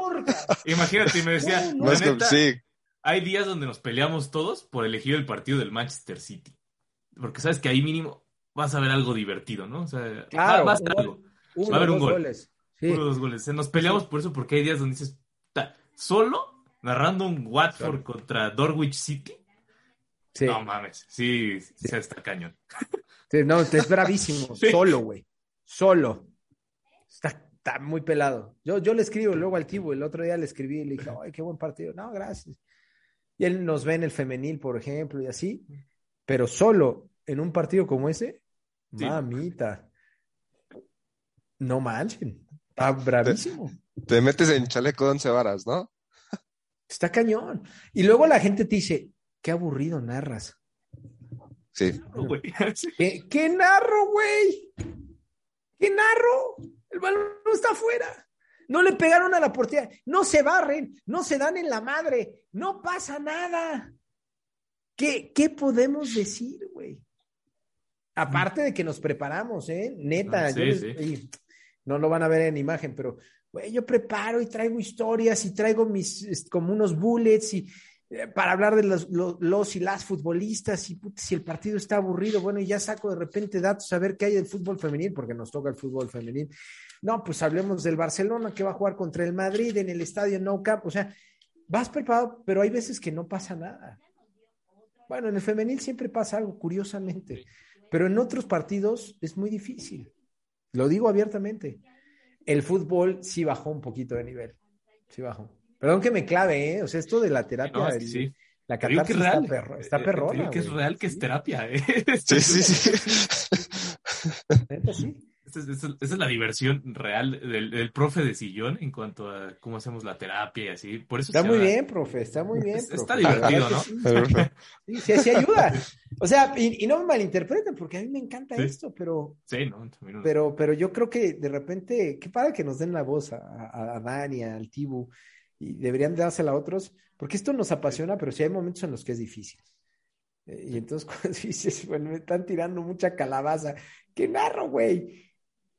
Imagínate, me decía, la neta, hay días donde nos peleamos todos por elegir el partido del Manchester City. Porque sabes que ahí mínimo vas a ver algo divertido, ¿no? O sea, claro, va, a algo. va a haber un gol. Goles. Uno dos goles. Nos peleamos por eso porque hay días donde dices, solo narrando un Watford contra Dorwich City no mames, sí, sí, está cañón. no, es bravísimo, solo, güey. Solo. Está, muy pelado. Yo, yo le escribo luego al Tibo, el otro día le escribí y le dije, ay, qué buen partido. No, gracias. Y él nos ve en el femenil, por ejemplo, y así, pero solo en un partido como ese, mamita. No manchen, está bravísimo. Te, metes en chaleco de once varas, ¿no? Está cañón. Y luego la gente te dice, Qué aburrido narras. Sí. ¿Qué, narro, güey? ¿Qué narro? El balón no está afuera. No le pegaron a la portería. No se barren. No se dan en la madre. No pasa nada. ¿Qué, qué podemos decir, güey? Aparte de que nos preparamos, ¿eh? Neta. Ah, no lo van a ver en imagen, pero, güey, yo preparo y traigo historias y traigo mis, como unos bullets y para hablar de los, y las futbolistas y si el partido está aburrido, bueno, y ya saco de repente datos a ver qué hay del fútbol femenil, porque nos toca el fútbol femenil. No, pues hablemos del Barcelona que va a jugar contra el Madrid en el estadio No Camp, o sea, vas preparado, pero hay veces que no pasa nada. Bueno, en el femenil siempre pasa algo, curiosamente, pero en otros partidos es muy difícil. Lo digo abiertamente. El fútbol sí bajó un poquito de nivel, sí bajó. Perdón que me clave, ¿eh? O sea, esto de la terapia. sí. La catarsis está, perro, está eh, perrona. que es real que es terapia, ¿eh? Sí, sí, sí. sí. Esa es, la diversión real del, profe de sillón en cuanto a cómo hacemos la terapia y así. Por eso está muy bien, profe, está muy bien. Está divertido, ¿no? Sí, sí, sí, ayuda. O sea, y, no me malinterpreten, porque a mí me encanta esto, pero. Sí, no, Pero, pero yo creo que de repente, qué padre que nos den la voz a, a Dani, al Tibu y deberían dársela a otros, porque esto nos apasiona, pero sí hay momentos en los que es difícil. Eh, y entonces cuando dices, bueno, me están tirando mucha calabaza, ¿qué narro, güey?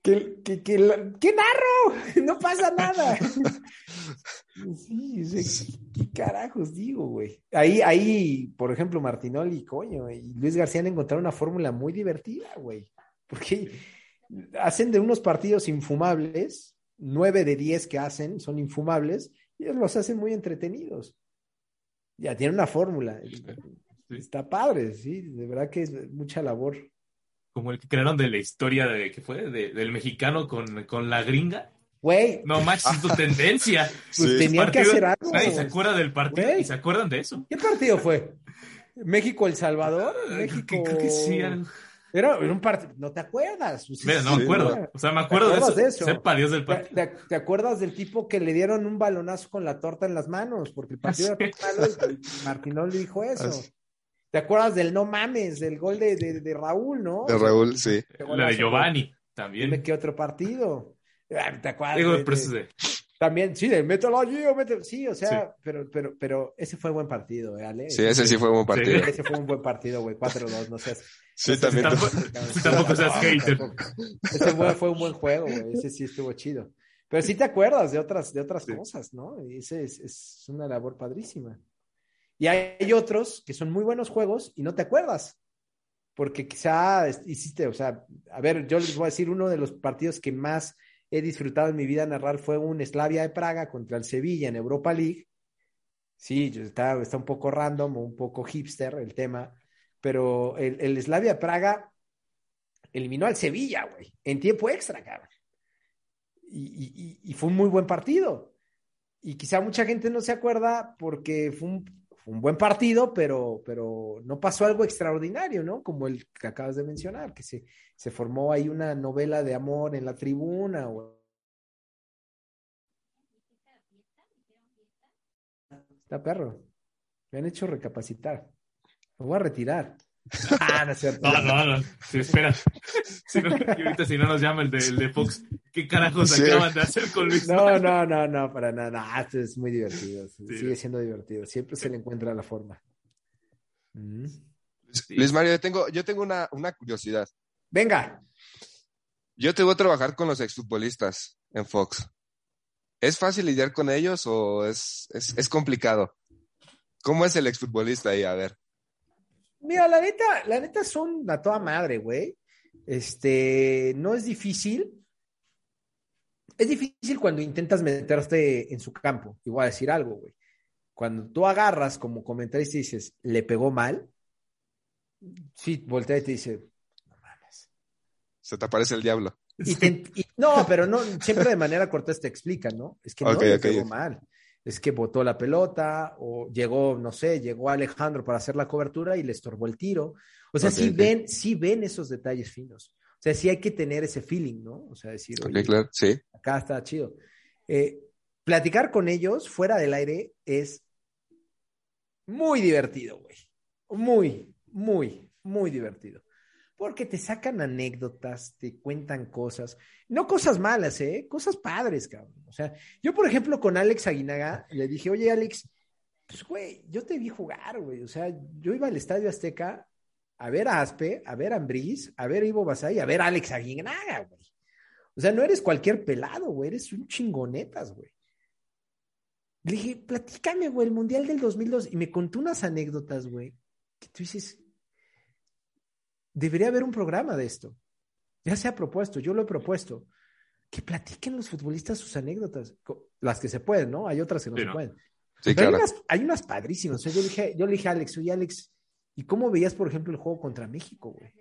¿Qué, qué, qué, narro? No pasa nada. sí, ¿qué carajos digo, güey? Ahí, ahí, por ejemplo, Martinoli, coño, y Luis García han encontrado una fórmula muy divertida, güey. Porque hacen de unos partidos infumables, nueve de diez que hacen son infumables, ellos los hacen muy entretenidos. Ya tiene una fórmula. Está padre, sí, de verdad que es mucha labor. Como el que crearon de la historia de que fue del mexicano con, con la gringa. Güey. No más es tu tendencia. Pues tenían que hacer algo. Nadie se acuerda del partido y se acuerdan de eso. ¿Qué partido fue? ¿México El Salvador? México. Creo que sí, era, un partido, ¿no te acuerdas? Mira, no me acuerdo. O sea, me acuerdo de eso. Sepa Dios del partido. ¿Te, acuerdas del tipo que le dieron un balonazo con la torta en las manos? Porque el partido era malo y Martinón le dijo eso. ¿Te acuerdas del no mames, del gol de, de, Raúl, no? De Raúl, sí. La de Giovanni también. Dime qué otro partido. ¿Te acuerdas? Digo, de, de, también, sí, de mételo allí o mételo. Sí, o sea, Pero, pero, pero ese fue buen partido, ¿eh, Ale? Sí, ese sí fue buen partido. ese fue un buen partido, güey. 4-2, no seas. Sí, también. Tampoco, seas hater. Ese fue, un buen juego, güey. Ese sí estuvo chido. Pero sí te acuerdas de otras, de otras cosas, ¿no? Y ese es, es una labor padrísima. Y hay otros que son muy buenos juegos y no te acuerdas. Porque quizá hiciste, o sea, a ver, yo les voy a decir uno de los partidos que más he disfrutado en mi vida narrar fue un Slavia de Praga contra el Sevilla en Europa League. Sí, está, está un poco random, un poco hipster el tema, pero el, el Slavia de Praga eliminó al Sevilla, güey, en tiempo extra, cabrón. Y, y, fue un muy buen partido. Y quizá mucha gente no se acuerda porque fue un, un buen partido, pero, pero no pasó algo extraordinario, ¿no? Como el que acabas de mencionar, que se, se formó ahí una novela de amor en la tribuna o Está perro. Me han hecho recapacitar. Me voy a retirar. Ah, no es cierto. No, no, no. Sí, espera. Si no, y ahorita si no nos llama el de, el de Fox, ¿qué carajos Sí. acaban de hacer con Luis? No, no, no, no, para nada. No, esto es muy divertido. Sí. Sigue siendo divertido. Siempre se le encuentra la forma. Mm. Luis Mario, yo tengo, yo tengo una, una curiosidad. Venga. Yo te voy a trabajar con los exfutbolistas en Fox. ¿Es fácil lidiar con ellos o es, es, es complicado? ¿Cómo es el exfutbolista ahí? A ver. Mira, la neta, la neta son a toda madre, güey. Este, no es difícil. Es difícil cuando intentas meterte en su campo. Y voy a decir algo, güey. Cuando tú agarras como comentarista y dices, le pegó mal, sí, voltea y te dice, no mames. Se te aparece el diablo. Y te- y- no, pero no, siempre de manera cortés te explican, ¿no? Es que no le pegó mal. Es que botó la pelota, o llegó, no sé, llegó Alejandro para hacer la cobertura y le estorbó el tiro. O sea, sí ven, sí ven esos detalles finos. O sea, sí hay que tener ese feeling, ¿no? O sea, decir, claro, sí. acá está chido. Eh, platicar con ellos fuera del aire es muy divertido, güey. Muy, muy, muy divertido. Porque te sacan anécdotas, te cuentan cosas, no cosas malas, ¿eh? Cosas padres, cabrón. O sea, yo, por ejemplo, con Alex Aguinaga, le dije, oye, Alex, pues, güey, yo te vi jugar, güey. O sea, yo iba al Estadio Azteca a ver a Aspe, a ver a Ambriz, a ver a Ivo Basay, a ver a Alex Aguinaga, güey. O sea, no eres cualquier pelado, güey, eres un chingonetas, güey. Le dije, platícame, güey, el Mundial del 2002. Y me contó unas anécdotas, güey, que tú dices, debería haber un programa de esto. Ya se ha propuesto, yo lo he propuesto. Que platiquen los futbolistas sus anécdotas, las que se pueden, ¿no? Hay otras que no Sí, se ¿no? pueden. Sí, Pero hay, unas, hay unas padrísimas. O sea, yo, dije, yo le dije a Alex, oye, Alex, ¿y cómo veías, por ejemplo, el juego contra México, güey?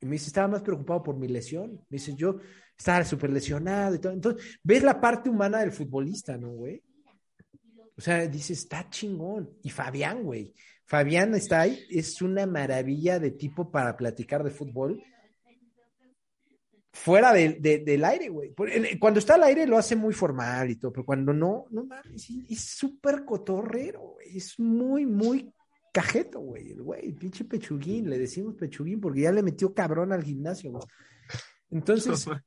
Y me dice, estaba más preocupado por mi lesión. Me dice, yo estaba súper lesionado y todo. Entonces, ves la parte humana del futbolista, ¿no, güey? O sea, dices, está chingón. Y Fabián, güey. Fabián está ahí, es una maravilla de tipo para platicar de fútbol. Fuera de- de- del aire, güey. Cuando está al aire lo hace muy formal y todo, pero cuando no, no mames, es súper cotorrero, güey. Es muy, muy cajeto, güey. El güey, pinche pechuguín, le decimos pechuguín porque ya le metió cabrón al gimnasio, güey. Entonces,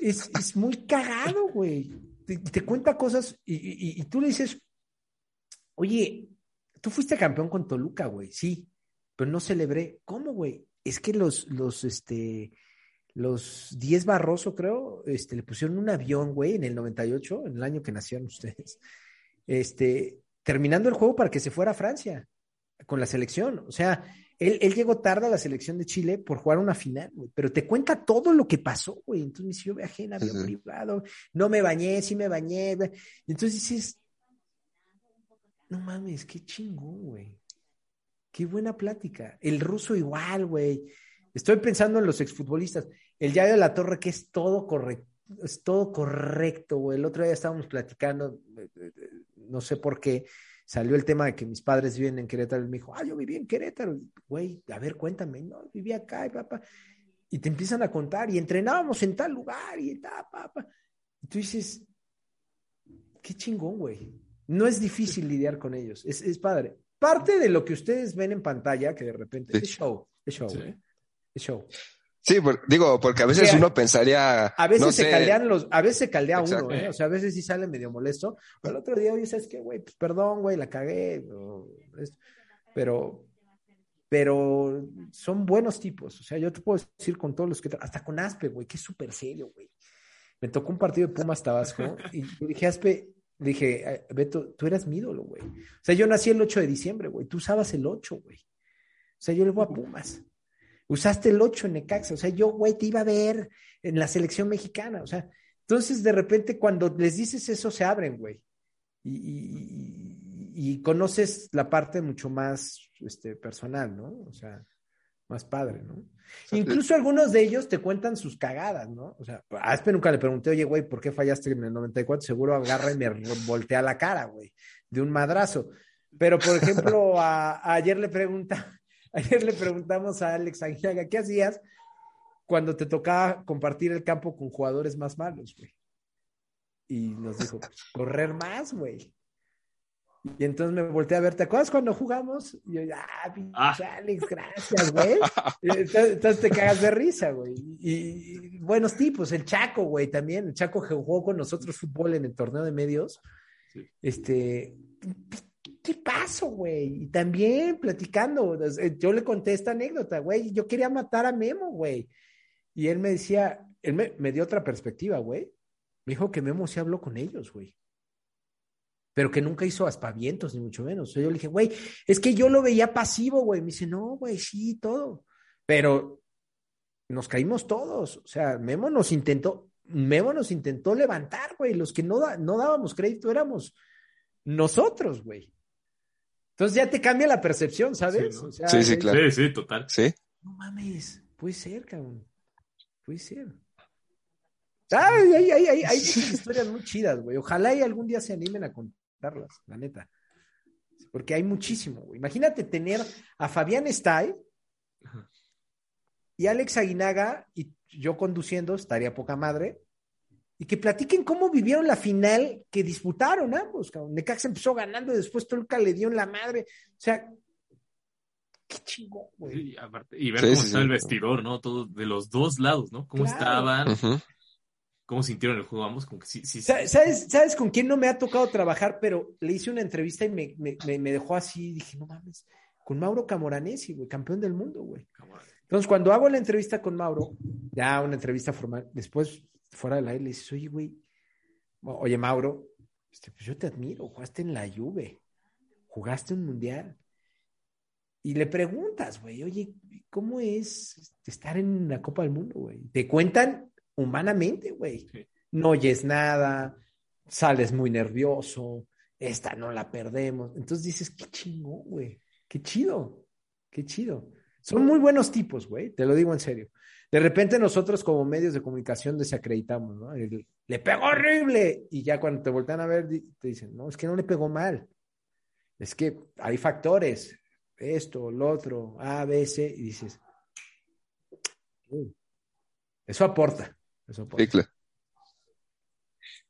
es, es muy cagado, güey. Te, te cuenta cosas y, y- y tú le dices, oye, tú fuiste campeón con Toluca, güey, sí, pero no celebré. ¿Cómo, güey? Es que los, los, este, los 10 Barroso, creo, este, le pusieron un avión, güey, en el 98, en el año que nacieron ustedes, este, terminando el juego para que se fuera a Francia con la selección. O sea, él, él llegó tarde a la selección de Chile por jugar una final, güey, pero te cuenta todo lo que pasó, güey. Entonces me dice, yo viajé en avión privado, no me bañé, sí me bañé. entonces dices, no mames, qué chingón, güey. Qué buena plática. El ruso igual, güey. Estoy pensando en los exfutbolistas. El Yayo de la Torre, que es todo correcto, es todo correcto, güey. El otro día estábamos platicando, eh, eh, eh, no sé por qué, salió el tema de que mis padres viven en Querétaro. Y me dijo, ah, yo viví en Querétaro. Güey, a ver, cuéntame. No, viví acá, y papá. Y te empiezan a contar, y entrenábamos en tal lugar, y tal, papá. Y tú dices, qué chingón, güey. No es difícil lidiar con ellos, es, es padre. Parte de lo que ustedes ven en pantalla, que de repente Sí. es show, es show, Sí. güey. Es show. Sí, por- digo, porque a veces uno pensaría. A veces no se sé, caldean los, a veces se caldea Exacto. uno, ¿eh? O sea, a veces sí sale medio molesto. Pero el otro día, oye, ¿sabes qué, güey? Pues perdón, güey, la cagué. Pero, pero son buenos tipos. O sea, yo te puedo decir con todos los que, hasta con Aspe, güey, que es súper serio, güey. Me tocó un partido de Pumas Tabasco y yo dije, Aspe, dije, "Eh, Beto, tú eras mi ídolo, güey. O sea, yo nací el 8 de diciembre, güey. Tú usabas el 8, güey. O sea, yo le voy a Pumas. Usaste el 8 en Necaxa. O sea, yo, güey, te iba a ver en la selección mexicana. O sea, entonces de repente cuando les dices eso se abren, güey. Y- y- y conoces la parte mucho más este, personal, ¿no? O sea, más padre, ¿no? Incluso algunos de ellos te cuentan sus cagadas, ¿no? O sea, a Aspe nunca le pregunté, oye, güey, ¿por qué fallaste en el 94? Seguro agarra y me voltea la cara, güey, de un madrazo. Pero, por ejemplo, a, a ayer le pregunta, ayer le preguntamos a Alex Aguilaga, ¿qué hacías cuando te tocaba compartir el campo con jugadores más malos, güey? Y nos dijo, pues, correr más, güey. Y entonces me volteé a ver, ¿te acuerdas cuando jugamos? Y yo, ah, Ah. Alex, gracias, güey. Y entonces, entonces te cagas de risa, güey. Y, y buenos tipos, el Chaco, güey, también. El Chaco que jugó con nosotros fútbol en el torneo de medios. Sí. Este, ¿qué pasó, güey? Y también platicando, yo le conté esta anécdota, güey. Yo quería matar a Memo, güey. Y él me decía, él me, me dio otra perspectiva, güey. Me dijo que Memo sí habló con ellos, güey pero que nunca hizo aspavientos, ni mucho menos. Yo le dije, güey, es que yo lo veía pasivo, güey. Me dice, no, güey, sí, todo. Pero nos caímos todos. O sea, Memo nos intentó, Memo nos intentó levantar, güey. Los que no, da, no dábamos crédito éramos nosotros, güey. Entonces ya te cambia la percepción, ¿sabes? Sí, ¿no? O sea, Sí, sí, es- claro. Sí, sí, total. ¿Sí? No mames, puede ser, cabrón. Puede ser. Ay, hay, hay, hay, hay historias muy chidas, güey. Ojalá y algún día se animen a la neta. Porque hay muchísimo, güey. Imagínate tener a Fabián Stay y Alex Aguinaga y yo conduciendo, estaría poca madre, y que platiquen cómo vivieron la final que disputaron ambos, cabrón. Necaxa empezó ganando y después Toluca le dio en la madre. O sea, qué chingón, güey. Sí, y aparte- y ver Sí, cómo sí, está sí. el vestidor, ¿no? Todo de los dos lados, ¿no? Cómo Claro. estaban, Ujú. Cómo sintieron el juego ambos, como que sí, sí, ¿Sabes, ¿Sabes con quién no me ha tocado trabajar? Pero le hice una entrevista y me, me, me- dejó así. Dije, no mames, con Mauro Camoranesi, güey, campeón del mundo, güey. Entonces, cuando hago la entrevista con Mauro, ya una entrevista formal, después fuera del aire, le dices, oye, güey, oye, Mauro, este, pues yo te admiro, jugaste en la Juve, jugaste un mundial. Y le preguntas, güey, oye, ¿cómo es estar en la Copa del Mundo, güey? Te cuentan humanamente, güey. Sí. No oyes nada, sales muy nervioso, esta no la perdemos. Entonces dices, qué chingón, güey, qué chido, qué chido. Son muy buenos tipos, güey, te lo digo en serio. De repente nosotros como medios de comunicación desacreditamos, ¿no? El, le pegó horrible. Y ya cuando te voltean a ver, te dicen, no, es que no le pegó mal. Es que hay factores, esto, lo otro, A, B, C, y dices, "Uh, eso aporta, eso. Sí, claro.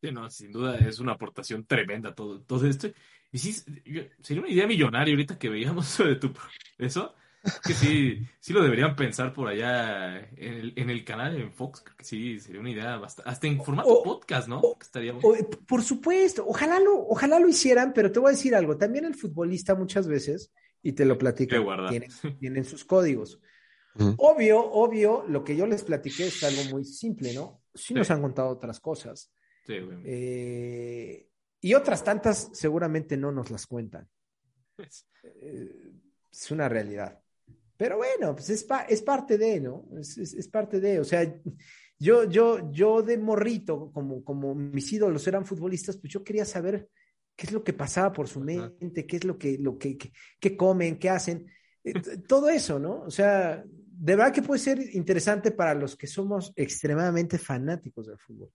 Sí, no, sin duda es una aportación tremenda todo, todo esto. Y sí, yo- sería una idea millonaria ahorita que veíamos sobre tu, eso. Que sí, sí lo deberían pensar por allá en el, en el canal, en Fox. Creo que sí, sería una idea bastante, hasta en formato O- podcast, ¿no? o- estaría O- por supuesto, ojalá lo, ojalá lo hicieran, pero te voy a decir algo, también el futbolista muchas veces, y te lo platico, tienen, tienen sus códigos. Ujú. Obvio, obvio, lo que yo les platiqué es algo muy simple, ¿no? Sí nos han contado otras cosas. Sí, güey. Eh, y otras tantas seguramente no nos las cuentan. Eh, es una realidad. Pero bueno, pues es, pa- es parte de, ¿no? Es, es- es parte de, o sea, yo, yo, yo de morrito, como, como mis ídolos eran futbolistas, pues yo quería saber qué es lo que pasaba por su mente, qué es lo que, lo que, que- comen, qué hacen, eh, todo eso, ¿no? O sea, de verdad que puede ser interesante para los que somos extremadamente fanáticos del fútbol,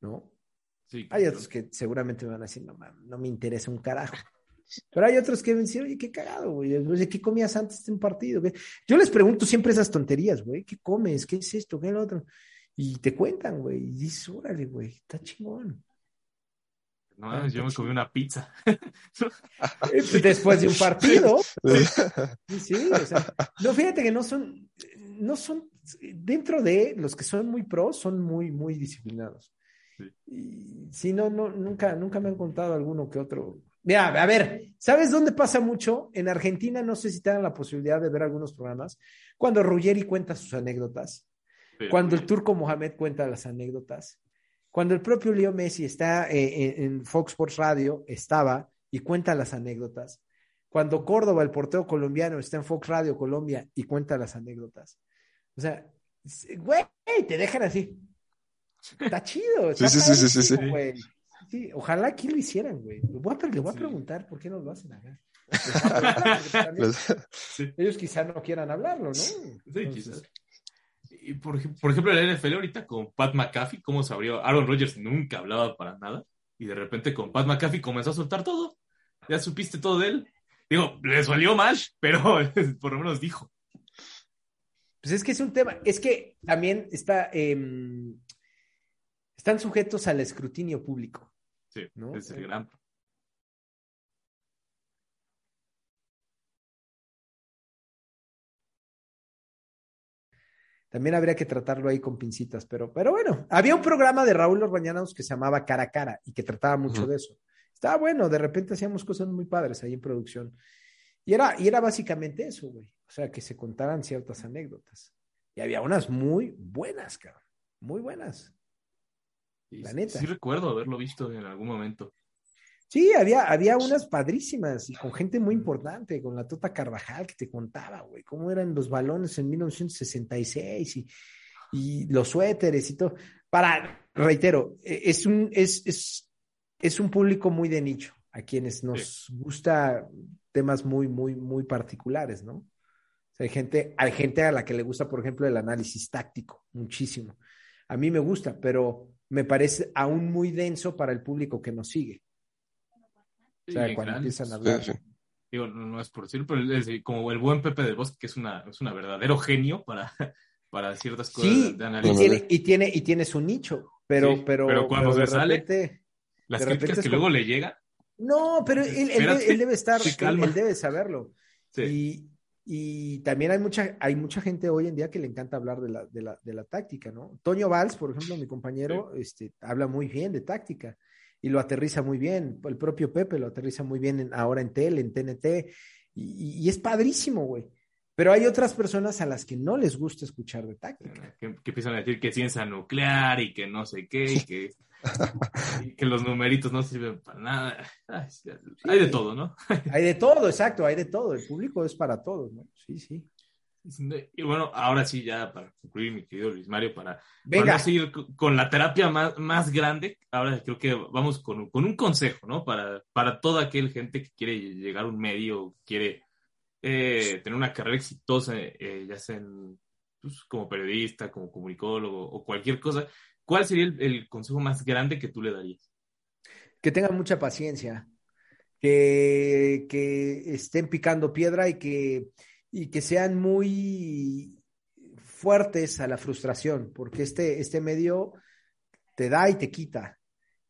¿no? Sí, Hay otros que seguramente me van a decir, no, mam, no me interesa un carajo. Pero hay otros que me dicen, oye, qué cagado, güey. ¿qué comías antes de un partido? güey? Yo les pregunto siempre esas tonterías, güey. ¿Qué comes? ¿Qué es esto? ¿Qué es lo otro? Y te cuentan, güey. Y dices, órale, güey, está chingón. No, Ah, yo me comí una pizza. Después de un partido. Sí, sí, o sea, no, fíjate que no son, no son, dentro de los que son muy pros, son muy, muy disciplinados. Sí. Y sí, no, no, nunca, nunca me han contado alguno que otro. Mira, a ver, ¿sabes dónde pasa mucho? En Argentina, no sé si te dan la posibilidad de ver algunos programas, cuando Ruggeri cuenta sus anécdotas, cuando el turco Mohamed cuenta las anécdotas, cuando el propio Leo Messi está eh, en, en Fox Sports Radio, estaba y cuenta las anécdotas, cuando Córdoba, el portero colombiano, está en Fox Radio Colombia y cuenta las anécdotas. O sea, güey, te dejan así. Está chido. Está Sí, sí, sí, sí, sí, ojalá aquí lo hicieran, güey. Le voy a, pre- le voy a Sí. preguntar por qué no lo hacen acá. Sí. Ellos quizá no quieran hablarlo, ¿no? Sí, Entonces, quizás. Por, ej- por ejemplo, la NFL ahorita con Pat McAfee, ¿cómo se abrió? Aaron Rodgers nunca hablaba para nada. Y de repente con Pat McAfee comenzó a soltar todo. Ya supiste todo de él. Digo, les valió más, pero por lo menos dijo. Pues es que es un tema, es que también está, eh, están sujetos al escrutinio público. Sí, ¿No? es el gran. También habría que tratarlo ahí con pincitas, pero, pero bueno, había un programa de Raúl Orbañanos que se llamaba Cara a Cara y que trataba mucho de eso. Estaba bueno, de repente hacíamos cosas muy padres ahí en producción. Y era, y era básicamente eso, güey. O sea, que se contaran ciertas anécdotas. Y había unas muy buenas, cabrón. Muy buenas. La neta. Sí recuerdo haberlo visto en algún momento. Sí, había, había unas padrísimas y con gente muy importante, con la Tota Carvajal que te contaba, güey, cómo eran los balones en 1966 y, y los suéteres y todo. Para, reitero, e, es un, es, es, es un público muy de nicho, a quienes nos gusta temas muy, muy, muy particulares, ¿no? O sea, hay gente, hay gente a la que le gusta, por ejemplo, el análisis táctico, muchísimo. A mí me gusta, pero me parece aún muy denso para el público que nos sigue. O sea, cuando empiezan a hablar. Digo, no, es por decirlo, pero es como el buen Pepe del Bosque, que es una, es una verdadero genio para, para ciertas cosas sí, de análisis. Y tiene, y tiene, y tiene su nicho, pero, Sí, pero, pero cuando pero se sale, repente- Las de críticas que como- luego le llega. No, pero él, él él debe estar, él, debe saberlo. Sí. Y, y también hay mucha, hay mucha gente hoy en día que le encanta hablar de la, de la, de la táctica, ¿no? Toño Valls, por ejemplo, mi compañero, este, habla muy bien de táctica y lo aterriza muy bien. El propio Pepe lo aterriza muy bien en- ahora en tele, en TNT, y, y- y es padrísimo, güey. Pero hay otras personas a las que no les gusta escuchar de táctica. que, que empiezan a decir que ciencia nuclear y que no sé qué, y que, y que los numeritos no sirven para nada. Ay, hay de todo, ¿no? Hay de todo, exacto, hay de todo. El público es para todos, ¿no? Sí, sí. Y bueno, ahora sí, ya para concluir, mi querido Luis Mario, para, para no seguir co- con la terapia más, más grande, ahora creo que vamos con, con un consejo, ¿no? Para, para toda aquel gente que quiere llegar a un medio, quiere eh, tener una carrera exitosa, eh, ya sea en, pues, como periodista, como comunicólogo o cualquier cosa, ¿cuál sería el, el consejo más grande que tú le darías? que tengan mucha paciencia, que, que estén picando piedra y que, y que sean muy fuertes a la frustración, porque este, este medio te da y te quita.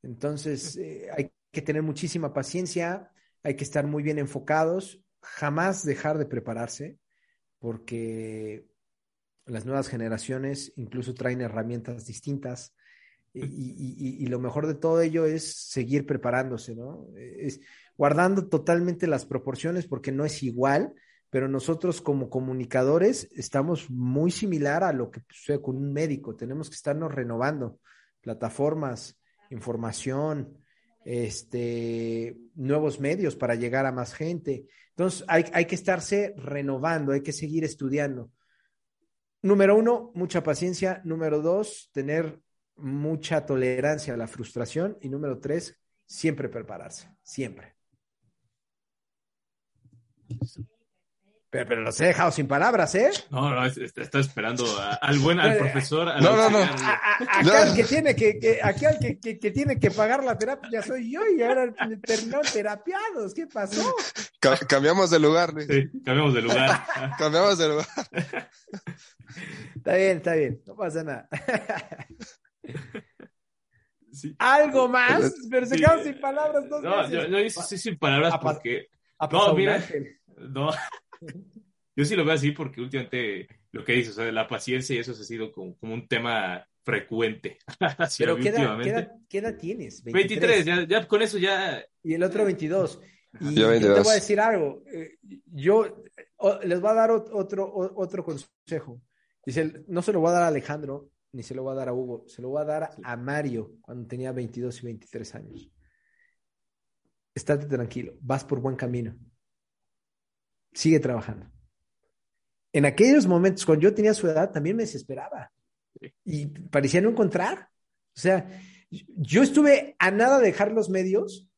Entonces, eh, hay que tener muchísima paciencia, hay que estar muy bien enfocados, jamás dejar de prepararse, porque las nuevas generaciones incluso traen herramientas distintas. Y, y- y- y lo mejor de todo ello es seguir preparándose, ¿no? Es guardando totalmente las proporciones porque no es igual, pero nosotros como comunicadores estamos muy similar a lo que sucede con un médico. Tenemos que estarnos renovando plataformas, información, este, nuevos medios para llegar a más gente. Entonces hay, hay que estarse renovando, hay que seguir estudiando. Número uno, mucha paciencia. Número dos, tener mucha tolerancia a la frustración. Y número tres, siempre prepararse, siempre. Pero, pero los he dejado sin palabras, ¿eh? No, no, es- es- estoy esperando a- al buen, al profesor. al No, no, no. A- a- el que tiene que, que- acá el que, que- que tiene que pagar la terapia ya soy yo y ahora terminaron terapiados. ¿Qué pasó? Ca- cambiamos de lugar, Luis. Sí, cambiamos de lugar. Cambiamos de lugar. Está bien, está bien, no pasa nada. Sí. Algo más, pero se Sí. quedaron sin palabras dos No, veces. yo, yo hice sí sin palabras pas- porque. Ha No, mira. No. Yo sí lo veo así porque últimamente lo que dices, o sea, la paciencia y eso ha sido como, como un tema frecuente. Pero ¿qué edad, qué, edad, qué edad tienes? 23, ya, ya con eso ya. Y el otro 22. Y Ya yo te 22. voy a decir algo. eh, Yo les voy a dar ot- otro, otro consejo. Dice, no se lo voy a dar a Alejandro, ni se lo voy a dar a Hugo, se lo voy a dar a Mario cuando tenía 22 y 23 años. Estate tranquilo, vas por buen camino. Sigue trabajando. En aquellos momentos, cuando yo tenía su edad, también me desesperaba. Y parecía no encontrar. O sea, yo estuve a nada de dejar los medios.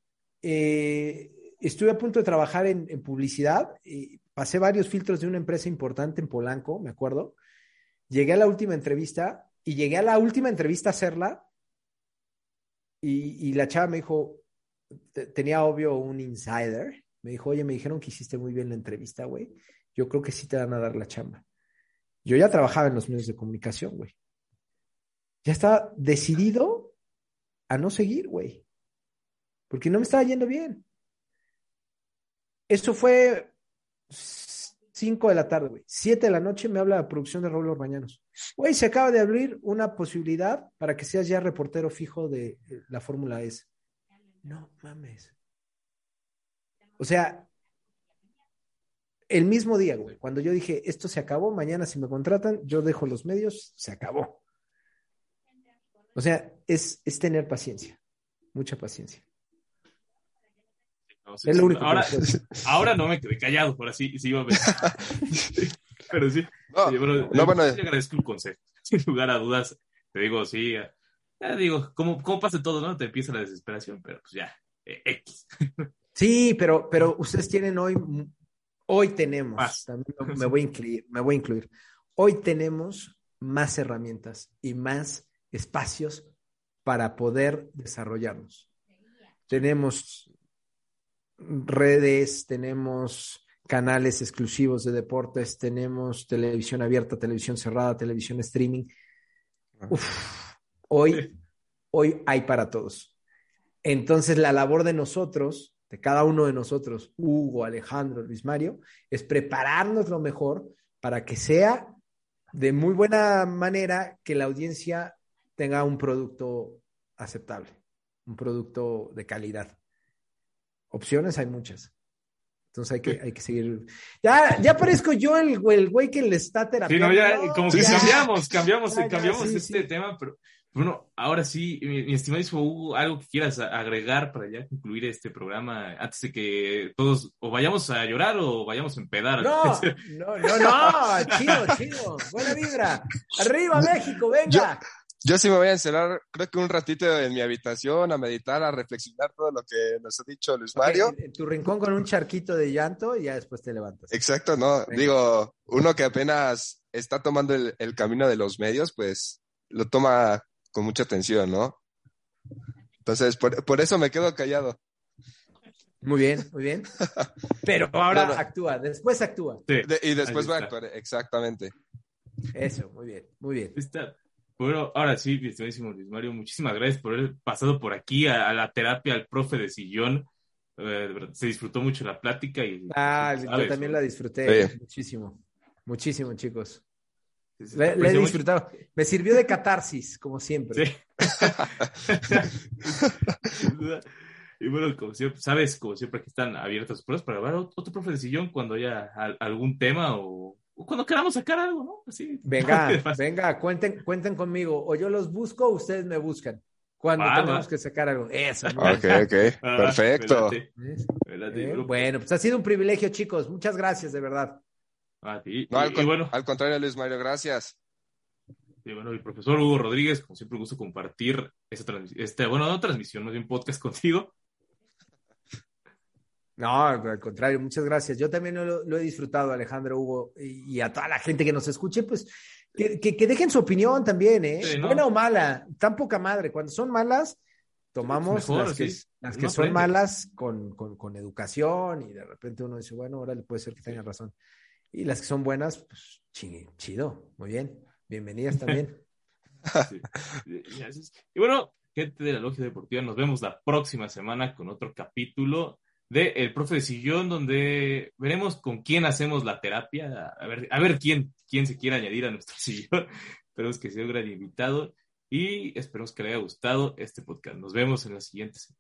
eh, estuve a punto de trabajar en, en publicidad. y pasé varios filtros de una empresa importante en Polanco, me acuerdo. Llegué a la última entrevista y llegué a la última entrevista a hacerla. Y, y la chava me dijo, te- tenía obvio un insider. Me dijo, oye, me dijeron que hiciste muy bien la entrevista, güey. Yo creo que sí te van a dar la chamba. Yo ya trabajaba en los medios de comunicación, güey. Ya estaba decidido a no seguir, güey. Porque no me estaba yendo bien. Eso fue 5 de la tarde, güey. 7 de la noche me habla la producción de Raúl Orbañanos. Hoy se acaba de abrir una posibilidad para que seas ya reportero fijo de eh, la Fórmula S. No mames. O sea, el mismo día, güey, cuando yo dije, esto se acabó, mañana si me contratan, yo dejo los medios, se acabó. O sea, es, es tener paciencia, mucha paciencia. No, sí, Es lo único ahora, no me quedé callado, por así sí iba a ver. Pero sí, No, sí, bueno, no, bueno, sí agradezco el consejo. Sin lugar a dudas, te digo, sí, ya, ya digo, como, como pasa todo, ¿no? Te empieza la desesperación, pero pues ya, eh, X. Sí, pero, pero ustedes tienen hoy, hoy tenemos, Más. también me- me voy a incluir, me voy a incluir. Hoy tenemos más herramientas y más espacios para poder desarrollarnos. Tenemos redes, tenemos canales exclusivos de deportes, tenemos televisión abierta, televisión cerrada, televisión streaming. Uf, hoy, hoy hay para todos. Entonces, la labor de nosotros, de cada uno de nosotros, Hugo, Alejandro, Luis Mario, es prepararnos lo mejor para que sea de muy buena manera que la audiencia tenga un producto aceptable, un producto de calidad. Opciones hay muchas. Entonces hay que, hay que seguir. Ya, ya parezco yo el, güey- el güey que le está Sí, terapiando. no, ya, como que Sí, sí, sí. cambiamos, cambiamos, Ya, ya, cambiamos sí, este sí. tema, pero bueno, ahora sí, mi, mi estimadísimo Hugo, algo que quieras agregar para ya concluir este programa antes de que todos o vayamos a llorar o vayamos a empedar. No, no, no, no, chido, chido, buena vibra. Arriba México, venga. Yo sí me voy a encerrar, creo que un ratito en mi habitación a meditar, a reflexionar todo lo que nos ha dicho Luis Mario. En, en tu rincón con un charquito de llanto y ya después te levantas. Exacto, no, Venga. digo, uno que apenas está tomando el, el camino de los medios, pues lo toma con mucha atención, ¿no? Entonces, por, por eso me quedo callado. Muy bien, muy bien. Pero ahora No, no. actúa, después actúa. Sí, De- y después voy a actuar, exactamente. Eso, muy bien, muy bien. Está. Bueno, ahora sí, mi estimadísimo Luis Mario, muchísimas gracias por haber pasado por aquí a, a la terapia al profe de sillón. Eh, se disfrutó mucho la plática y Ah, pues, yo también la disfruté Sí. muchísimo, muchísimo, chicos. La, la he disfrutado. Me sirvió de catarsis, como siempre. Sí. Y bueno, como siempre, sabes, como siempre que están abiertas las puertas para grabar ot- otro profe de sillón cuando haya al- algún tema o, o cuando queramos sacar algo, ¿no? Así. Venga, venga, cuenten, cuenten conmigo. O yo los busco, o ustedes me buscan. Cuando Va, tenemos va. que sacar algo. Eso. muy Ok, ok, Ah, perfecto. me late, ¿Ves? me late. Eh, Bueno, Bueno, pues ha sido un privilegio, chicos. Muchas gracias, de verdad. A ti. No, al, y, con- y bueno, al contrario, Luis Mario, gracias. y bueno, el profesor Hugo Rodríguez, como siempre, gusto compartir esta transmisión, este, bueno, no transmisión, más bien podcast contigo. No, al contrario, muchas gracias. Yo también lo, lo he disfrutado, Alejandro, Hugo, y, y a toda la gente que nos escuche, pues que, que- que dejen su opinión también, ¿eh? Sí, ¿no? Buena o mala, tan poca madre. Cuando son malas, tomamos Mejor, las que, sí. las que son malas con, con- con educación y de repente uno dice, bueno, ahora puede ser que tenga razón. Y las que son buenas, pues chi- chido, muy bien. Bienvenidas también. Y bueno, gente de la Logia Deportiva, nos vemos la próxima semana con otro capítulo de El Profe de Sillón, donde veremos con quién hacemos la terapia, a ver, a ver quién, quién se quiere añadir a nuestro sillón. Esperemos que sea un gran invitado y esperemos que le haya gustado este podcast. Nos vemos en la siguiente semana.